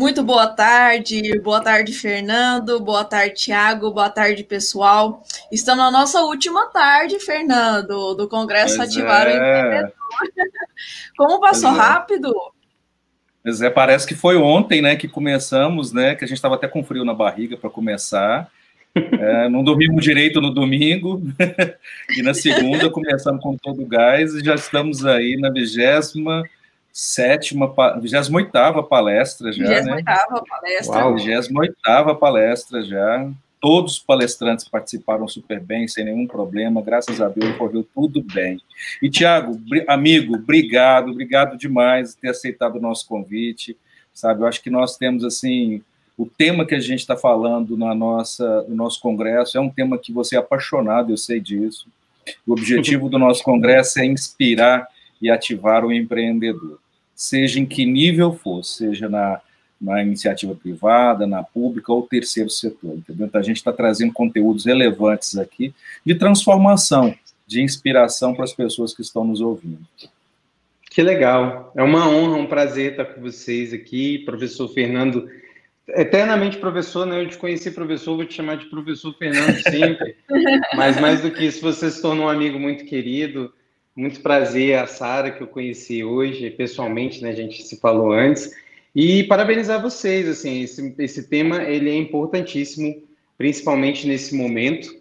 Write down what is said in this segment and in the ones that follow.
Muito boa tarde, boa tarde, Fernando, boa tarde, Tiago, boa tarde, pessoal. Estamos na nossa última tarde, Fernando, do Congresso pois Ativar é. o Empreendedor. Como passou pois é. rápido? Pois é, parece que foi ontem, né, que começamos, né, que a gente estava até com frio na barriga para começar. É, não dormimos direito no domingo e na segunda começamos com todo o gás e já estamos aí na vigésima sétima, 28 palestra já, 28 né? palestra. Uau, 28 palestra já. Todos os palestrantes participaram super bem, sem nenhum problema, graças a Deus correu tudo bem. E, Tiago, amigo, obrigado, obrigado demais por ter aceitado o nosso convite, sabe? Eu acho que nós temos, assim, o tema que a gente está falando na nossa, no nosso congresso é um tema que você é apaixonado, eu sei disso. O objetivo do nosso congresso é inspirar e ativar o empreendedor, seja em que nível for, seja na, na iniciativa privada, na pública ou terceiro setor, entendeu? Então, a gente está trazendo conteúdos relevantes aqui de transformação, de inspiração para as pessoas que estão nos ouvindo. Que legal, é uma honra, um prazer estar com vocês aqui, professor Fernando, eternamente professor, né? Eu te conheci professor, vou te chamar de professor Fernando sempre, mas mais do que isso, você se tornou um amigo muito querido, muito prazer, a Sara, que eu conheci hoje, pessoalmente, né? A gente se falou antes. E parabenizar vocês, assim, esse, esse tema, ele é importantíssimo, principalmente nesse momento,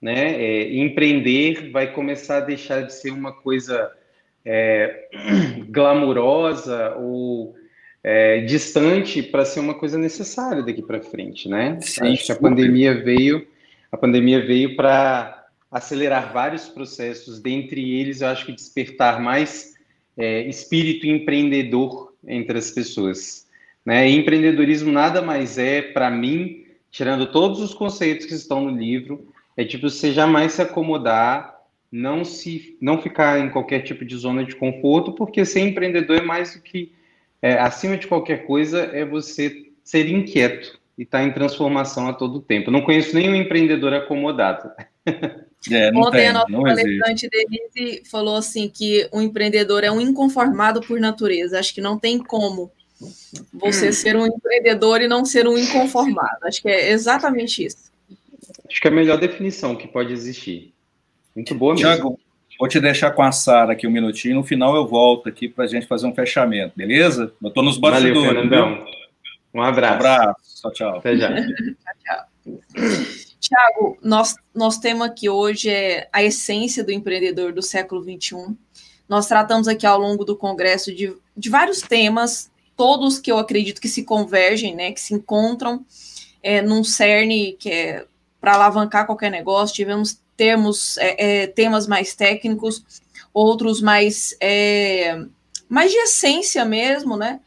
né? É, empreender vai começar a deixar de ser uma coisa é, glamurosa ou é, distante para ser uma coisa necessária daqui para frente, né? Sim, Acho que a pandemia veio, a pandemia veio para acelerar vários processos, dentre eles, eu acho que despertar mais é, espírito empreendedor entre as pessoas. Né? E empreendedorismo nada mais é, para mim, tirando todos os conceitos que estão no livro, é tipo você jamais se acomodar, não se, não ficar em qualquer tipo de zona de conforto, porque ser empreendedor é mais do que é, acima de qualquer coisa é você ser inquieto e estar tá em transformação a todo tempo. não conheço nenhum empreendedor acomodado. É, Ontem tem, a nossa palestrante Denise falou assim que o empreendedor é um inconformado por natureza. Acho que não tem como você hum. ser um empreendedor e não ser um inconformado. Acho que é exatamente isso. Acho que é a melhor definição que pode existir. Muito boa mesmo. Tiago, vou te deixar com a Sara aqui um minutinho. No final eu volto aqui para a gente fazer um fechamento, beleza? Eu estou nos bastidores. Valeu, Fernandão. Um abraço. Um abraço. Tchau, tchau. Até já. tchau, tchau. Tiago, nós, nosso tema aqui hoje é a essência do empreendedor do século XXI. Nós tratamos aqui ao longo do congresso de, de vários temas, todos que eu acredito que se convergem, né, que se encontram é, num cerne que é para alavancar qualquer negócio. Tivemos termos, é, é, temas mais técnicos, outros mais, é, mais de essência mesmo, né?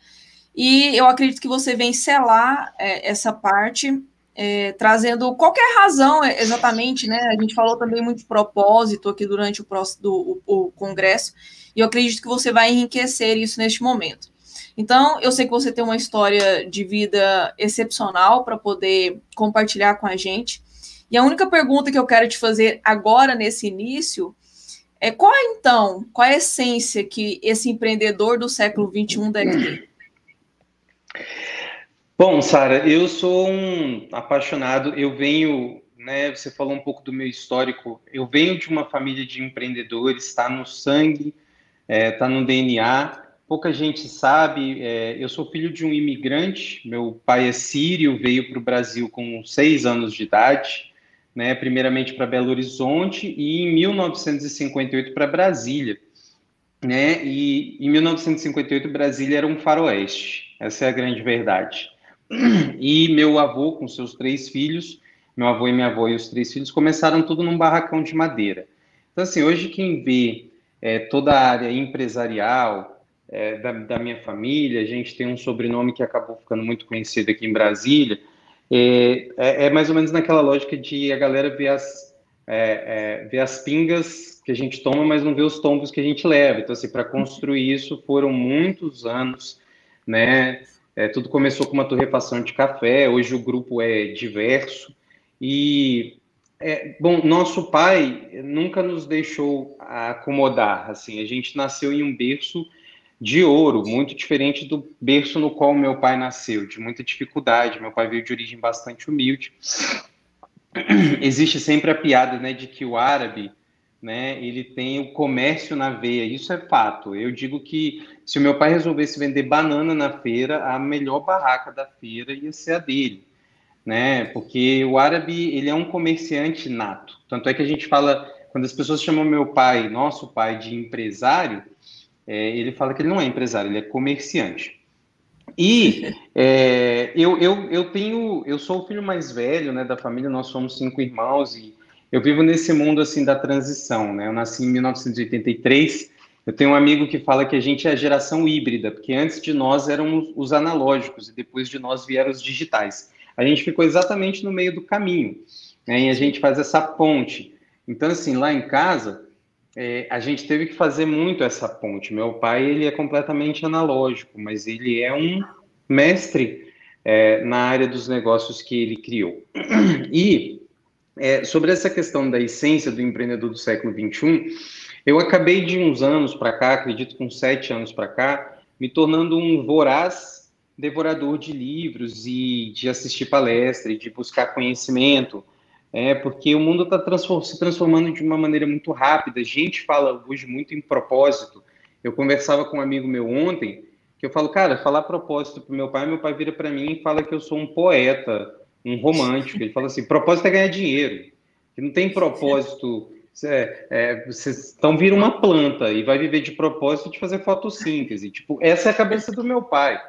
E eu acredito que você vem selar é, essa parte é, trazendo qualquer razão exatamente, né? A gente falou também muito de propósito aqui durante o, próximo, do, o, o congresso, e eu acredito que você vai enriquecer isso neste momento. Então, eu sei que você tem uma história de vida excepcional para poder compartilhar com a gente. E a única pergunta que eu quero te fazer agora, nesse início, é qual é, então, qual é a essência que esse empreendedor do século XXI deve ter? Bom, Sara, eu sou um apaixonado. Eu venho, né? Você falou um pouco do meu histórico. Eu venho de uma família de empreendedores, está no sangue, está é, tá no DNA. Pouca gente sabe. É, eu sou filho de um imigrante. Meu pai é sírio, veio para o Brasil com seis anos de idade, né? Primeiramente para Belo Horizonte e em 1958 para Brasília. Né? E em 1958 Brasília era um faroeste. Essa é a grande verdade. E meu avô, com seus três filhos, meu avô e minha avó e os três filhos, começaram tudo num barracão de madeira. Então, assim, hoje quem vê é, toda a área empresarial é, da, da, minha família, a gente tem um sobrenome que acabou ficando muito conhecido aqui em Brasília, é, é, é mais ou menos naquela lógica de a galera ver as, é, é, ver as pingas que a gente toma, mas não vê os tombos que a gente leva. Então, assim, para construir isso foram muitos anos, né? É, tudo começou com uma torrefação de café, hoje o grupo é diverso. E, é, bom, nosso pai nunca nos deixou acomodar. Assim, a gente nasceu em um berço de ouro, muito diferente do berço no qual meu pai nasceu, de muita dificuldade. Meu pai veio de origem bastante humilde. Existe sempre a piada, né, de que o árabe, né, ele tem o comércio na veia. Isso é fato. Eu digo que se o meu pai resolvesse vender banana na feira, a melhor barraca da feira ia ser a dele, né? Porque o árabe, ele é um comerciante nato. Tanto é que a gente fala, quando as pessoas chamam meu pai, nosso pai, de empresário, é, ele fala que ele não é empresário, ele é comerciante. E é, eu, eu, eu tenho, eu sou o filho mais velho, né, da família. Nós somos cinco irmãos e eu vivo nesse mundo assim da transição, né? Eu nasci em 1983. Eu tenho um amigo que fala que a gente é a geração híbrida, porque antes de nós eram os analógicos e depois de nós vieram os digitais. A gente ficou exatamente no meio do caminho, né? E a gente faz essa ponte. Então, assim, lá em casa, é, a gente teve que fazer muito essa ponte. Meu pai ele é completamente analógico, mas ele é um mestre é, na área dos negócios que ele criou. E é, sobre essa questão da essência do empreendedor do século XXI, eu acabei de uns anos para cá, acredito que sete anos para cá, me tornando um voraz devorador de livros e de assistir palestra e de buscar conhecimento é, porque o mundo está transform se transformando de uma maneira muito rápida. A gente fala hoje muito em propósito. Eu conversava com um amigo meu ontem, que eu falo, cara, falar propósito para meu pai, meu pai vira para mim e fala que eu sou um poeta, um romântico. Ele fala assim: propósito é ganhar dinheiro. Que não tem propósito. É, é, vocês estão vir uma planta e vai viver de propósito de fazer fotossíntese. Tipo, essa é a cabeça do meu pai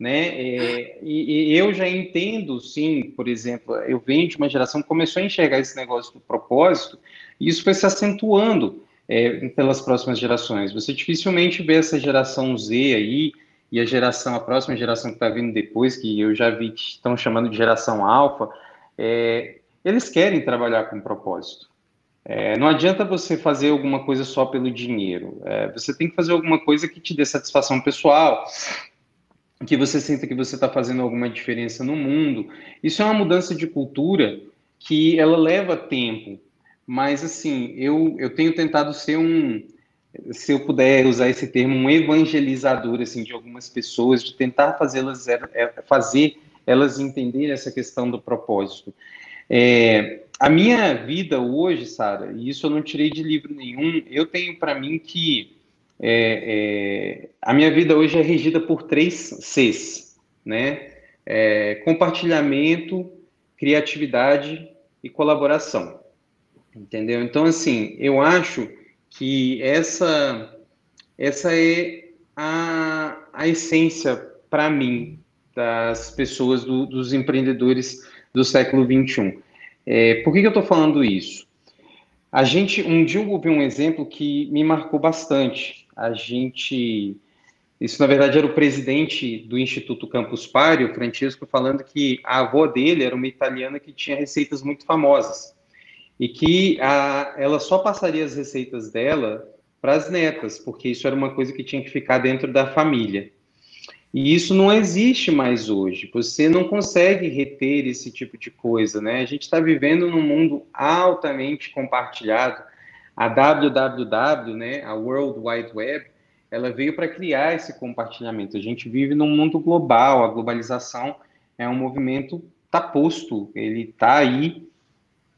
né? É, e, e, eu já entendo, sim, por exemplo, eu venho de uma geração que começou a enxergar esse negócio do propósito, e isso foi se acentuando é, pelas próximas gerações. Você dificilmente vê essa geração Z aí, e a geração, a próxima geração que está vindo depois, que eu já vi que estão chamando de geração alfa, é, eles querem trabalhar com propósito. É, não adianta você fazer alguma coisa só pelo dinheiro. É, você tem que fazer alguma coisa que te dê satisfação pessoal, que você sinta que você está fazendo alguma diferença no mundo. Isso é uma mudança de cultura que ela leva tempo, mas assim, eu, eu tenho tentado ser um, se eu puder usar esse termo, um evangelizador assim de algumas pessoas, de tentar fazê-las é, é, fazer elas entenderem essa questão do propósito. É, a minha vida hoje, Sara, e isso eu não tirei de livro nenhum, eu tenho para mim que é, é, a minha vida hoje é regida por três Cs, né? É, compartilhamento, criatividade e colaboração. Entendeu? Então, assim, eu acho que essa, essa é a, a essência, para mim, das pessoas, do, dos empreendedores do século XXI. É, por que, que eu estou falando isso? A gente, um dia eu ouvi um exemplo que me marcou bastante. A gente, isso na verdade era o presidente do Instituto Campus Party, o Francesco, falando que a avó dele era uma italiana que tinha receitas muito famosas e que a, ela só passaria as receitas dela para as netas, porque isso era uma coisa que tinha que ficar dentro da família. E isso não existe mais hoje. Você não consegue reter esse tipo de coisa, né? A gente está vivendo num mundo altamente compartilhado. A WWW, né, a World Wide Web, ela veio para criar esse compartilhamento. A gente vive num mundo global. A globalização é um movimento tá posto, ele tá aí,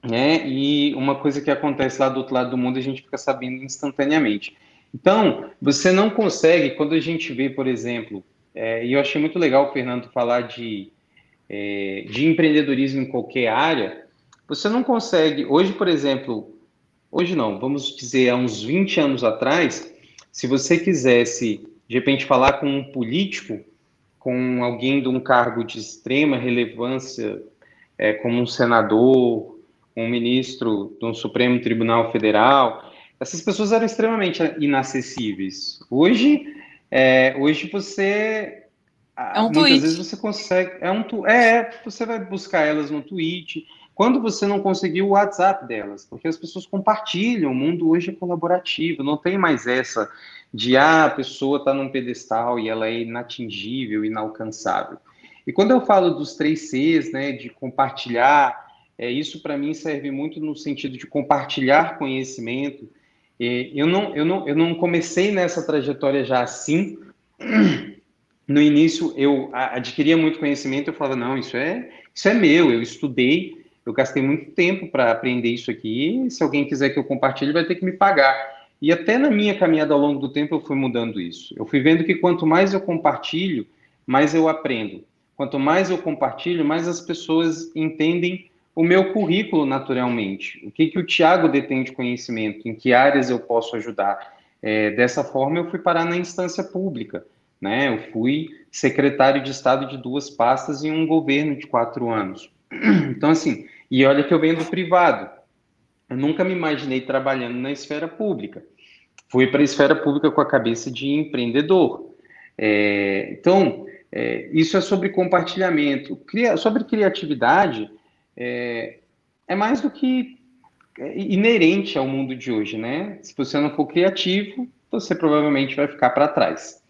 né? E uma coisa que acontece lá do outro lado do mundo a gente fica sabendo instantaneamente. Então, você não consegue, quando a gente vê, por exemplo, é, e eu achei muito legal o Fernando falar de, é, de empreendedorismo em qualquer área. Você não consegue, hoje, por exemplo, hoje não, vamos dizer, há uns 20 anos atrás, se você quisesse, de repente, falar com um político, com alguém de um cargo de extrema relevância, é, como um senador, um ministro um Supremo Tribunal Federal, essas pessoas eram extremamente inacessíveis. Hoje, é, hoje você. É um muitas tweet. vezes você consegue. É, um, é, você vai buscar elas no tweet. Quando você não conseguiu o WhatsApp delas, porque as pessoas compartilham, o mundo hoje é colaborativo, não tem mais essa de ah, a pessoa está num pedestal e ela é inatingível, inalcançável. E quando eu falo dos três Cs, né, de compartilhar, é, isso para mim serve muito no sentido de compartilhar conhecimento, eu não, eu, não, eu não comecei nessa trajetória já assim, no início eu adquiria muito conhecimento, eu falava, não, isso é, isso é meu, eu estudei, eu gastei muito tempo para aprender isso aqui, se alguém quiser que eu compartilhe, vai ter que me pagar. E até na minha caminhada ao longo do tempo eu fui mudando isso. Eu fui vendo que quanto mais eu compartilho, mais eu aprendo. Quanto mais eu compartilho, mais as pessoas entendem o meu currículo naturalmente. O que, que o Tiago detém de conhecimento, em que áreas eu posso ajudar. É, dessa forma, eu fui parar na instância pública. Né? Eu fui secretário de Estado de duas pastas em um governo de quatro anos. Então, assim, e olha que eu venho do privado. Eu nunca me imaginei trabalhando na esfera pública. Fui para a esfera pública com a cabeça de empreendedor. É, então, é, isso é sobre compartilhamento. Cria, sobre criatividade, é, é mais do que inerente ao mundo de hoje, né? Se você não for criativo, você provavelmente vai ficar para trás.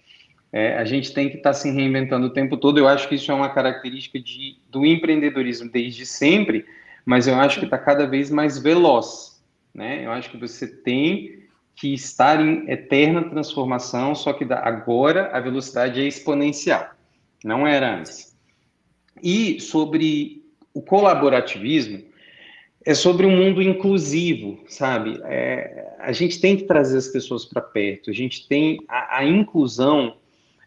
É, a gente tem que estar tá se reinventando o tempo todo. Eu acho que isso é uma característica de, do empreendedorismo desde sempre, mas eu acho que está cada vez mais veloz. Né? Eu acho que você tem que estar em eterna transformação, só que agora a velocidade é exponencial, não era antes. E sobre o colaborativismo, é sobre um mundo inclusivo, sabe? É, a gente tem que trazer as pessoas para perto, a gente tem a, a inclusão,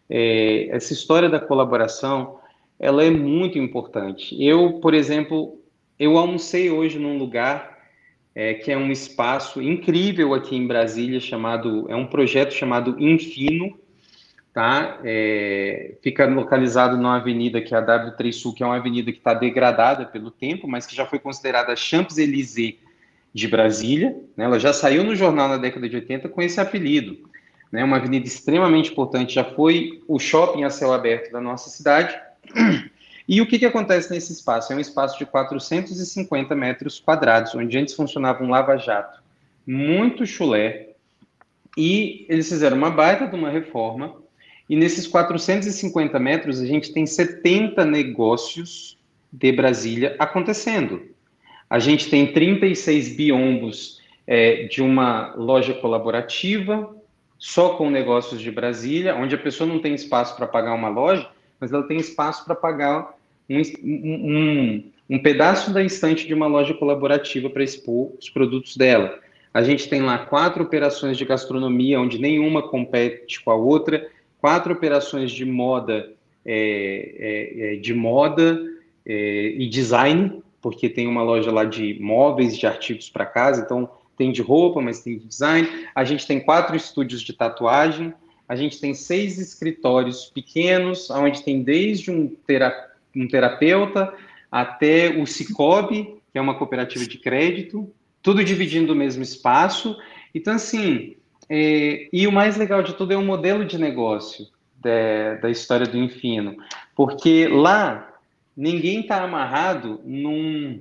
é, essa história da colaboração, ela é muito importante. Eu, por exemplo, eu almocei hoje num lugar é, que é um espaço incrível aqui em Brasília, chamado, é um projeto chamado Infino, tá? É, fica localizado numa avenida que é a W3 Sul, que é uma avenida que está degradada pelo tempo, mas que já foi considerada Champs-Élysées de Brasília, né? Ela já saiu no jornal na década de 80 com esse apelido, né? Uma avenida extremamente importante, já foi o shopping a céu aberto da nossa cidade. E o que, que acontece nesse espaço? É um espaço de 450 metros quadrados, onde antes funcionava um lava-jato muito chulé, e eles fizeram uma baita de uma reforma, e nesses 450 metros a gente tem 70 negócios de Brasília acontecendo. A gente tem 36 biombos é, de uma loja colaborativa, só com negócios de Brasília, onde a pessoa não tem espaço para pagar uma loja, mas ela tem espaço para pagar um, um, um, pedaço da estante de uma loja colaborativa para expor os produtos dela. A gente tem lá quatro operações de gastronomia, onde nenhuma compete com a outra, quatro operações de moda, é, é, é de moda é, e design, porque tem uma loja lá de móveis, de artigos para casa, então tem de roupa, mas tem de design. A gente tem quatro estúdios de tatuagem, a gente tem seis escritórios pequenos, onde tem desde um, tera um terapeuta até o Cicobi, que é uma cooperativa de crédito, tudo dividindo o mesmo espaço. Então, assim, é, e o mais legal de tudo é o modelo de negócio da, da história do Infino, porque lá ninguém está amarrado num,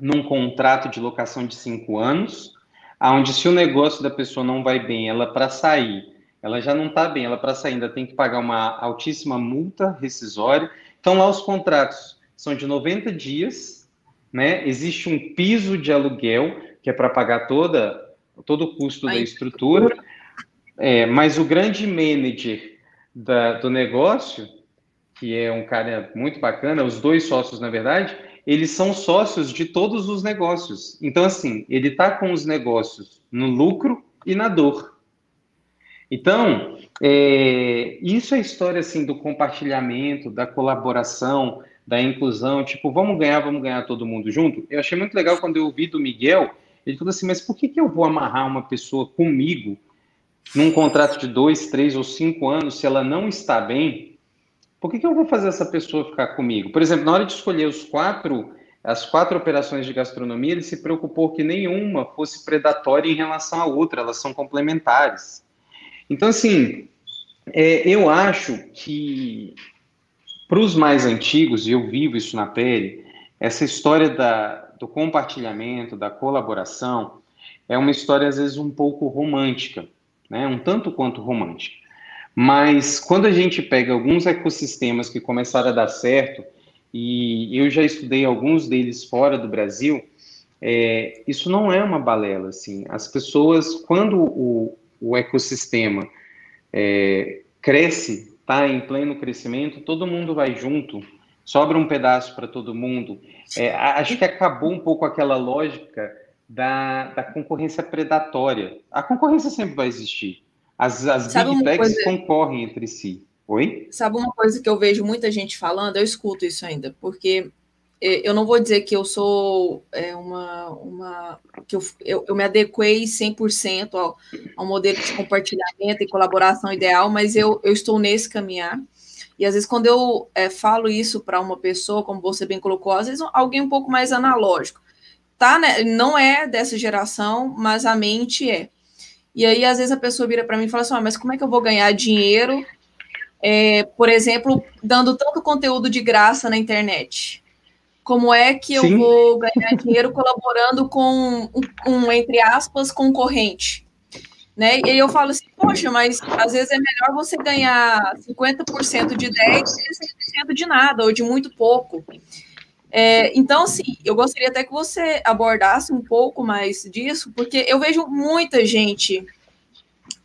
num contrato de locação de cinco anos, onde se o negócio da pessoa não vai bem, ela para sair ela já não está bem, ela para sair ainda tem que pagar uma altíssima multa rescisória. Então lá os contratos são de 90 dias, né? Existe um piso de aluguel que é para pagar toda todo o custo da estrutura. É, mas o grande manager da, do negócio, que é um cara muito bacana, os dois sócios, na verdade, eles são sócios de todos os negócios. Então, assim, ele está com os negócios no lucro e na dor. Então, é, isso é história assim do compartilhamento, da colaboração, da inclusão, tipo, vamos ganhar, vamos ganhar todo mundo junto. Eu achei muito legal quando eu ouvi do Miguel, ele falou assim, mas por que, que eu vou amarrar uma pessoa comigo num contrato de dois, três ou cinco anos se ela não está bem? Por que, que eu vou fazer essa pessoa ficar comigo? Por exemplo, na hora de escolher os quatro, as quatro operações de gastronomia, ele se preocupou que nenhuma fosse predatória em relação à outra, elas são complementares. Então, assim, é, eu acho que para os mais antigos, e eu vivo isso na pele, essa história da, do compartilhamento, da colaboração, é uma história às vezes um pouco romântica, né? um tanto quanto romântica. Mas quando a gente pega alguns ecossistemas que começaram a dar certo, e eu já estudei alguns deles fora do Brasil, é, isso não é uma balela, assim. As pessoas, quando o, o ecossistema é, cresce, tá em pleno crescimento, todo mundo vai junto, sobra um pedaço para todo mundo. É, acho que acabou um pouco aquela lógica da, da concorrência predatória. A concorrência sempre vai existir. As, as big techs coisa... concorrem entre si. Oi? Sabe uma coisa que eu vejo muita gente falando? Eu escuto isso ainda, porque é, eu não vou dizer que eu sou é, uma, uma que eu, eu, eu me adequei 100% ao, ao modelo de compartilhamento e colaboração ideal, mas eu, eu estou nesse caminhar. E às vezes, quando eu é, falo isso para uma pessoa, como você bem colocou, às vezes alguém um pouco mais analógico, tá, né? Não é dessa geração, mas a mente é. E aí, às vezes, a pessoa vira para mim e fala assim: ah, mas como é que eu vou ganhar dinheiro, é, por exemplo, dando tanto conteúdo de graça na internet? Como é que eu Sim. vou ganhar dinheiro colaborando com um, um, entre aspas, concorrente? Né? E eu falo assim, poxa, mas às vezes é melhor você ganhar 50% de ideia do que 100% de nada, ou de muito pouco. É, então, assim, eu gostaria até que você abordasse um pouco mais disso, porque eu vejo muita gente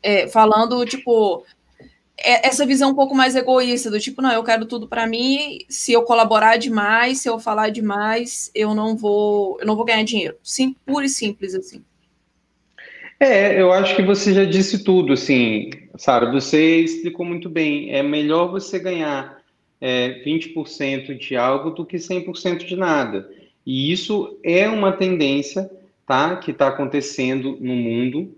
é, falando, tipo, é, essa visão um pouco mais egoísta, do tipo, não, eu quero tudo para mim, se eu colaborar demais, se eu falar demais, eu não vou, eu não vou ganhar dinheiro. Sim, puro e simples assim. É, eu acho que você já disse tudo, assim, Sara, você explicou muito bem. É melhor você ganhar é, 20% de algo do que 100% de nada. E isso é uma tendência, tá, que está acontecendo no mundo.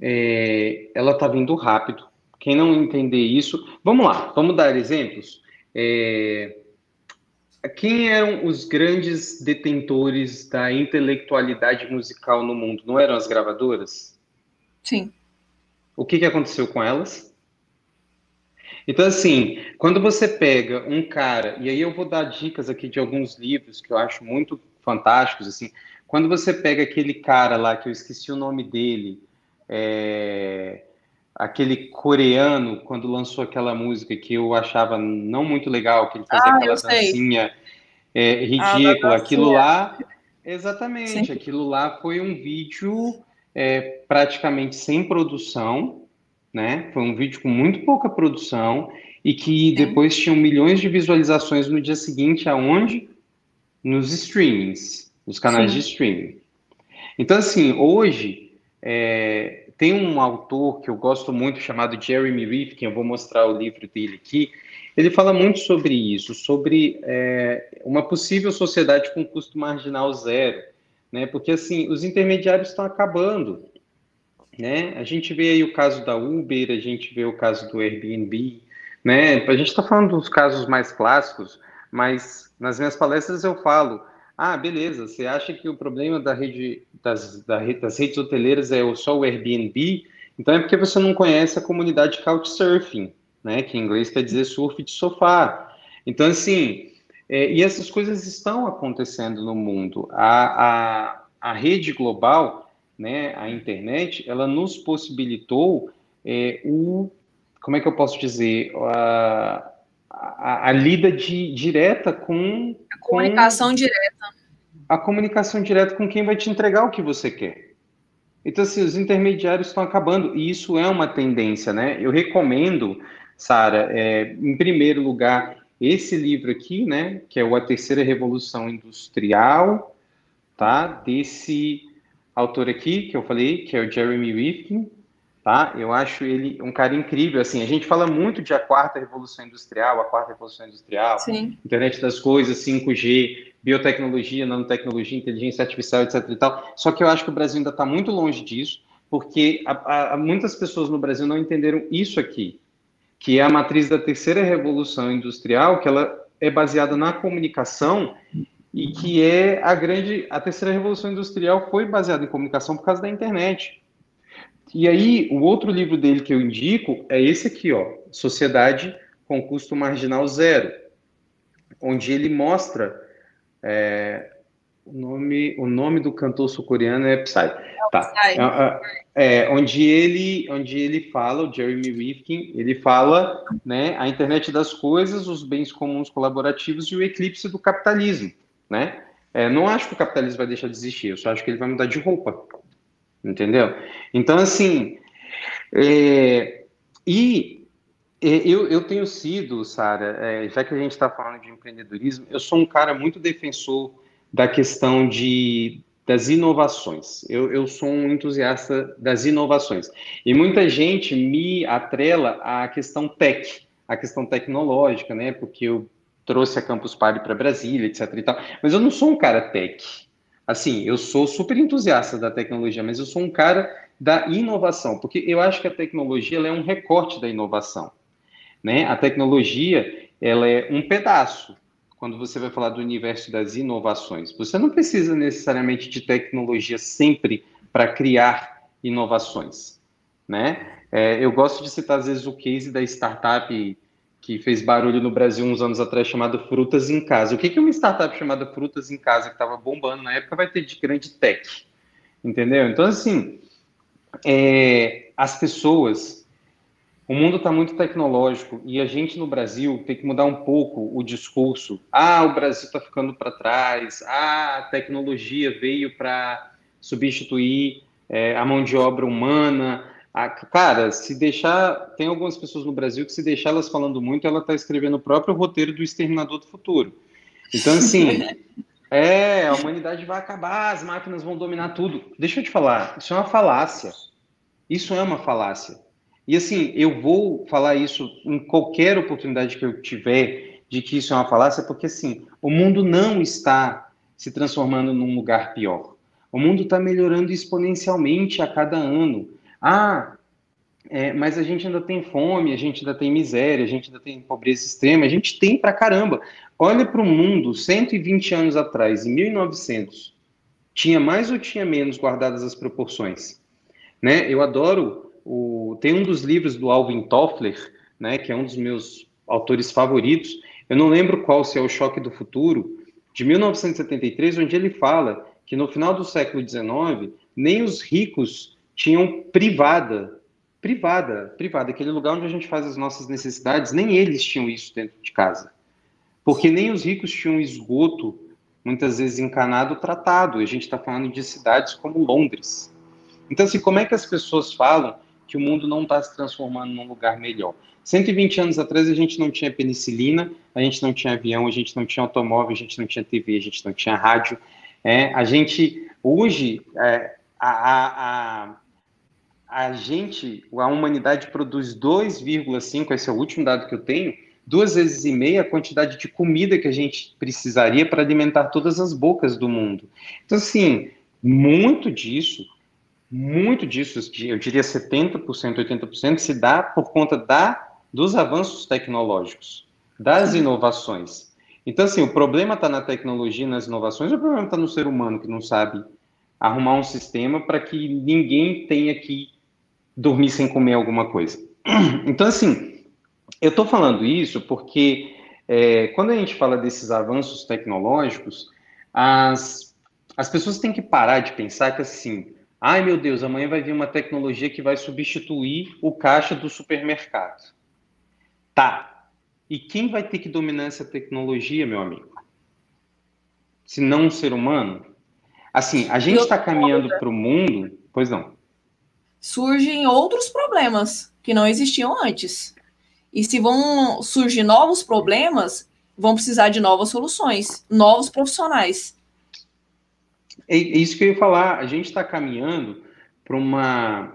É, ela está vindo rápido, quem não entender isso, vamos lá, vamos dar exemplos. É, quem eram os grandes detentores da intelectualidade musical no mundo? Não eram as gravadoras? Sim. O que, que aconteceu com elas? Então, assim, quando você pega um cara, e aí eu vou dar dicas aqui de alguns livros que eu acho muito fantásticos, assim, quando você pega aquele cara lá, que eu esqueci o nome dele, é, aquele coreano, quando lançou aquela música que eu achava não muito legal, que ele fazia ah, aquela dancinha é, ridícula, ah, aquilo lá, exatamente, Sim. aquilo lá foi um vídeo é, praticamente sem produção, né? Foi um vídeo com muito pouca produção e que depois tinham milhões de visualizações no dia seguinte, aonde? Nos streamings, nos canais Sim. de streaming. Então, assim, hoje, é, tem um autor que eu gosto muito chamado Jeremy Rifkin, eu vou mostrar o livro dele aqui. Ele fala muito sobre isso, sobre é, uma possível sociedade com custo marginal zero, né? Porque assim, os intermediários estão acabando, né? A gente vê aí o caso da Uber, a gente vê o caso do Airbnb, né? A gente está falando dos casos mais clássicos, mas nas minhas palestras eu falo ah, beleza. Você acha que o problema da rede, das, das redes hoteleiras é só o Airbnb? Então é porque você não conhece a comunidade Couchsurfing, né? Que em inglês quer dizer surf de sofá. Então, assim, é, e essas coisas estão acontecendo no mundo. A, a, a rede global, né, a internet, ela nos possibilitou é, o, como é que eu posso dizer, a, a, a lida de, direta com. A comunicação com, direta. A comunicação direta com quem vai te entregar o que você quer. Então, assim, os intermediários estão acabando, e isso é uma tendência, né? Eu recomendo, Sara, é, em primeiro lugar, esse livro aqui, né, que é o A Terceira Revolução Industrial, tá? Desse autor aqui, que eu falei, que é o Jeremy Rifkin, tá? Eu acho ele um cara incrível, assim, a gente fala muito de a quarta revolução industrial, a quarta revolução industrial, Sim. internet das coisas, 5G, biotecnologia, nanotecnologia, inteligência artificial, etc e tal, só que eu acho que o Brasil ainda está muito longe disso, porque a, a, muitas pessoas no Brasil não entenderam isso aqui, que é a matriz da terceira revolução industrial, que ela é baseada na comunicação e que é a grande, a terceira revolução industrial foi baseada em comunicação por causa da internet. E aí, o outro livro dele que eu indico é esse aqui, ó, Sociedade com Custo Marginal Zero, onde ele mostra é, o, nome, o nome do cantor sul-coreano é Psy. Tá. É, é, é, onde ele, onde ele fala, o Jeremy Rifkin, ele fala, né, a internet das coisas, os bens comuns colaborativos e o eclipse do capitalismo, né? É, não acho que o capitalismo vai deixar de existir, eu só acho que ele vai mudar de roupa entendeu? Então, assim, é, e Eu, eu tenho sido, Sara, é, já que a gente está falando de empreendedorismo, eu sou um cara muito defensor da questão de, das inovações. Eu, eu sou um entusiasta das inovações. E muita gente me atrela à questão tech, à questão tecnológica, né? Porque eu trouxe a Campus Party para Brasília, etc. E tal. Mas eu não sou um cara tech. Assim, eu sou super entusiasta da tecnologia, mas eu sou um cara da inovação, porque eu acho que a tecnologia é um recorte da inovação. Né? A tecnologia ela é um pedaço quando você vai falar do universo das inovações. Você não precisa necessariamente de tecnologia sempre para criar inovações. Né? É, eu gosto de citar, às vezes, o case da startup que fez barulho no Brasil uns anos atrás, chamada Frutas em Casa. O que, que uma startup chamada Frutas em Casa, que estava bombando na época, vai ter de grande tech? Entendeu? Então, assim, é, as pessoas, o mundo está muito tecnológico e a gente no Brasil tem que mudar um pouco o discurso. Ah, o Brasil está ficando para trás. Ah, a tecnologia veio para substituir é, a mão de obra humana. Ah, cara, se deixar, tem algumas pessoas no Brasil que se deixar elas falando muito, ela está escrevendo o próprio roteiro do Exterminador do Futuro. Então, assim, é, a humanidade vai acabar, as máquinas vão dominar tudo. Deixa eu te falar, isso é uma falácia. Isso é uma falácia. E assim, eu vou falar isso em qualquer oportunidade que eu tiver de que isso é uma falácia, porque assim, o mundo não está se transformando num lugar pior. O mundo está melhorando exponencialmente a cada ano. Ah, é, mas a gente ainda tem fome, a gente ainda tem miséria, a gente ainda tem pobreza extrema, a gente tem pra caramba. Olha para o mundo 120 anos atrás, em 1900, tinha mais ou tinha menos guardadas as proporções? Né? Eu adoro o tem um dos livros do Alvin Toffler, né, que é um dos meus autores favoritos. Eu não lembro qual se é o Choque do Futuro, de 1973, onde ele fala que no final do século XIX nem os ricos tinham privada, privada, privada, aquele lugar onde a gente faz as nossas necessidades, nem eles tinham isso dentro de casa, porque nem os ricos tinham esgoto muitas vezes encanado tratado. A gente está falando de cidades como Londres, então, assim, como é que as pessoas falam que o mundo não está se transformando num lugar melhor? 120 anos atrás a gente não tinha penicilina, a gente não tinha avião, a gente não tinha automóvel, a gente não tinha TV, a gente não tinha rádio. É, a gente, hoje, é, a, a, a, a gente, a humanidade produz 2,5, esse é o último dado que eu tenho, duas vezes e meia a quantidade de comida que a gente precisaria para alimentar todas as bocas do mundo. Então, assim, muito disso muito disso, eu diria 70%, 80%, se dá por conta da, dos avanços tecnológicos, das inovações. Então, assim, o problema está na tecnologia, nas inovações, o problema está no ser humano que não sabe arrumar um sistema para que ninguém tenha que dormir sem comer alguma coisa. Então, assim, eu estou falando isso porque é, quando a gente fala desses avanços tecnológicos, as, as pessoas têm que parar de pensar que, assim, Ai meu Deus, amanhã vai vir uma tecnologia que vai substituir o caixa do supermercado. Tá. E quem vai ter que dominar essa tecnologia, meu amigo? Se não um ser humano? Assim, a gente está caminhando para o mundo. Pois não. Surgem outros problemas que não existiam antes. E se vão surgir novos problemas, vão precisar de novas soluções, novos profissionais. É, é isso que eu ia falar. A gente está caminhando para uma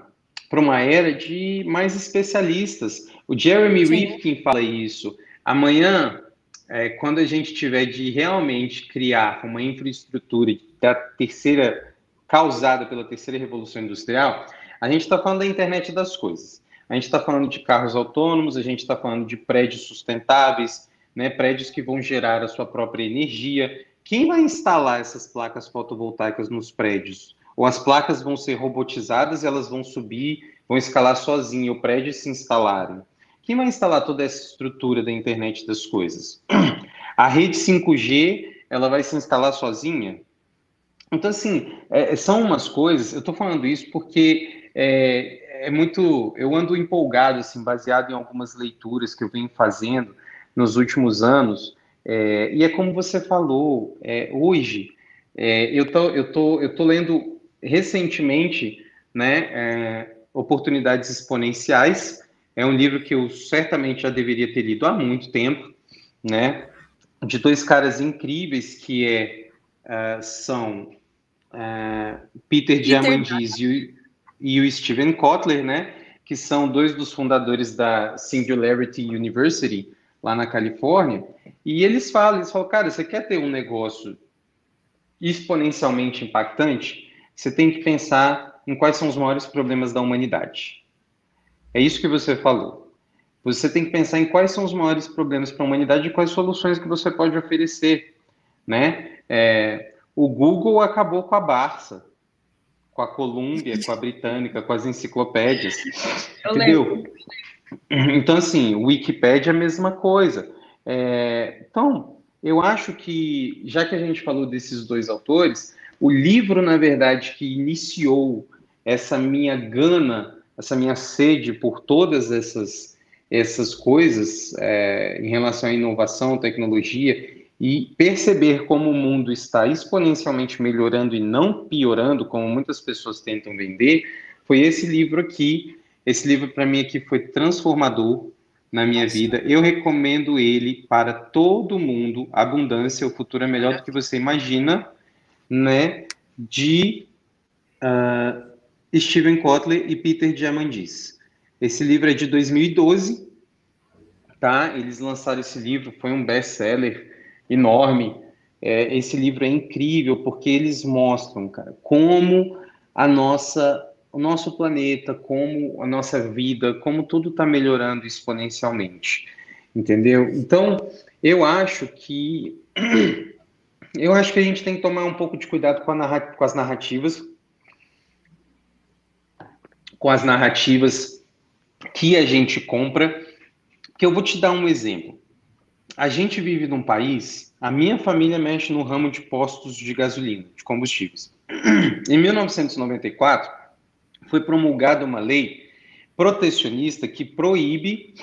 para uma era de mais especialistas. O Jeremy Sim. Rifkin fala isso. Amanhã, é, quando a gente tiver de realmente criar uma infraestrutura da terceira causada pela terceira revolução industrial, a gente está falando da internet das coisas. A gente está falando de carros autônomos, a gente está falando de prédios sustentáveis, né, prédios que vão gerar a sua própria energia, quem vai instalar essas placas fotovoltaicas nos prédios? Ou as placas vão ser robotizadas e elas vão subir, vão escalar sozinho o prédio e se instalarem? Quem vai instalar toda essa estrutura da internet das coisas? A rede 5G, ela vai se instalar sozinha? Então, assim, é, são umas coisas, eu estou falando isso porque é, é, muito, eu ando empolgado, assim, baseado em algumas leituras que eu venho fazendo nos últimos anos, é, e é como você falou, é, hoje, é, eu tô, eu tô, eu tô lendo recentemente, né, é, oportunidades exponenciais, É um livro que eu certamente já deveria ter lido há muito tempo, né? De dois caras incríveis que é, uh, são uh, Peter, Peter Diamandis e, e o Steven Kotler, né? Que são dois dos fundadores da Singularity University lá na Califórnia. E eles falam, eles falam, cara, você quer ter um negócio exponencialmente impactante? Você tem que pensar em quais são os maiores problemas da humanidade. É isso que você falou. Você tem que pensar em quais são os maiores problemas para a humanidade e quais soluções que você pode oferecer, né? É, o Google acabou com a Barça, com a Colômbia, com a Britânica, com as enciclopédias, Eu entendeu? Lembro. Então, assim, o Wikipedia é a mesma coisa. É, então, eu acho que, já que a gente falou desses dois autores, o livro, na verdade, que iniciou essa minha gana essa minha sede por todas essas, essas coisas é, em relação à inovação, tecnologia, e perceber como o mundo está exponencialmente melhorando e não piorando, como muitas pessoas tentam vender, foi esse livro aqui. Esse livro, para mim, aqui foi transformador na minha vida. Eu recomendo ele para todo mundo. Abundância, o futuro é melhor do que você imagina, né? De uh, Steven Kotler e Peter Diamandis. Esse livro é de 2012, tá? Eles lançaram esse livro, foi um best-seller enorme. É, esse livro é incrível porque eles mostram, cara, como a nossa, o nosso planeta, como a nossa vida, como tudo está melhorando exponencialmente, entendeu? Então, eu acho que eu acho que a gente tem que tomar um pouco de cuidado com, com as narrativas, com as narrativas que a gente compra. Que eu vou te dar um exemplo. A gente vive num país, a minha família mexe no ramo de postos de gasolina, de combustíveis. Em 1994, foi promulgada uma lei protecionista que proíbe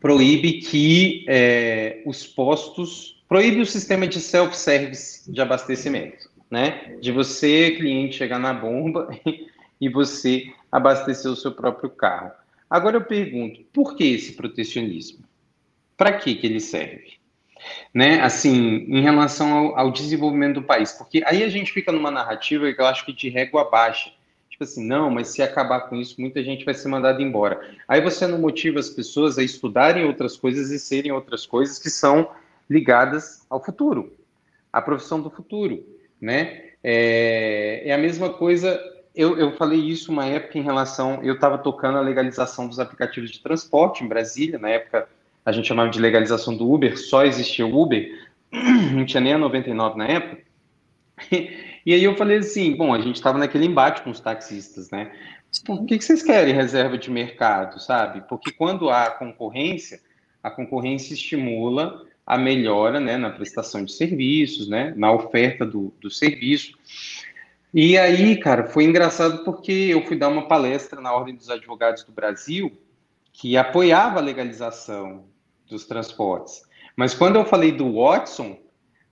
proíbe que é, os postos proíbe o sistema de self-service de abastecimento, né? De você cliente chegar na bomba e você abastecer o seu próprio carro. Agora eu pergunto, por que esse protecionismo? Para que, que ele serve? Né, assim, em relação ao, ao, desenvolvimento do país, porque aí a gente fica numa narrativa que eu acho que de régua baixa, tipo assim, não, mas se acabar com isso, muita gente vai ser mandada embora. Aí você não motiva as pessoas a estudarem outras coisas e serem outras coisas que são ligadas ao futuro, à profissão do futuro, né? É, é a mesma coisa eu, eu falei isso uma época em relação. Eu estava tocando a legalização dos aplicativos de transporte em Brasília, na época a gente chamava de legalização do Uber, só existia o Uber, não tinha nem a 99 na época. E aí eu falei assim: bom, a gente estava naquele embate com os taxistas, né? Por que, que vocês querem reserva de mercado, sabe? Porque quando há concorrência, a concorrência estimula a melhora né, na prestação de serviços, né, na oferta do, do serviço. E aí, cara, foi engraçado porque eu fui dar uma palestra na Ordem dos Advogados do Brasil que apoiava a legalização dos transportes. Mas quando eu falei do Watson,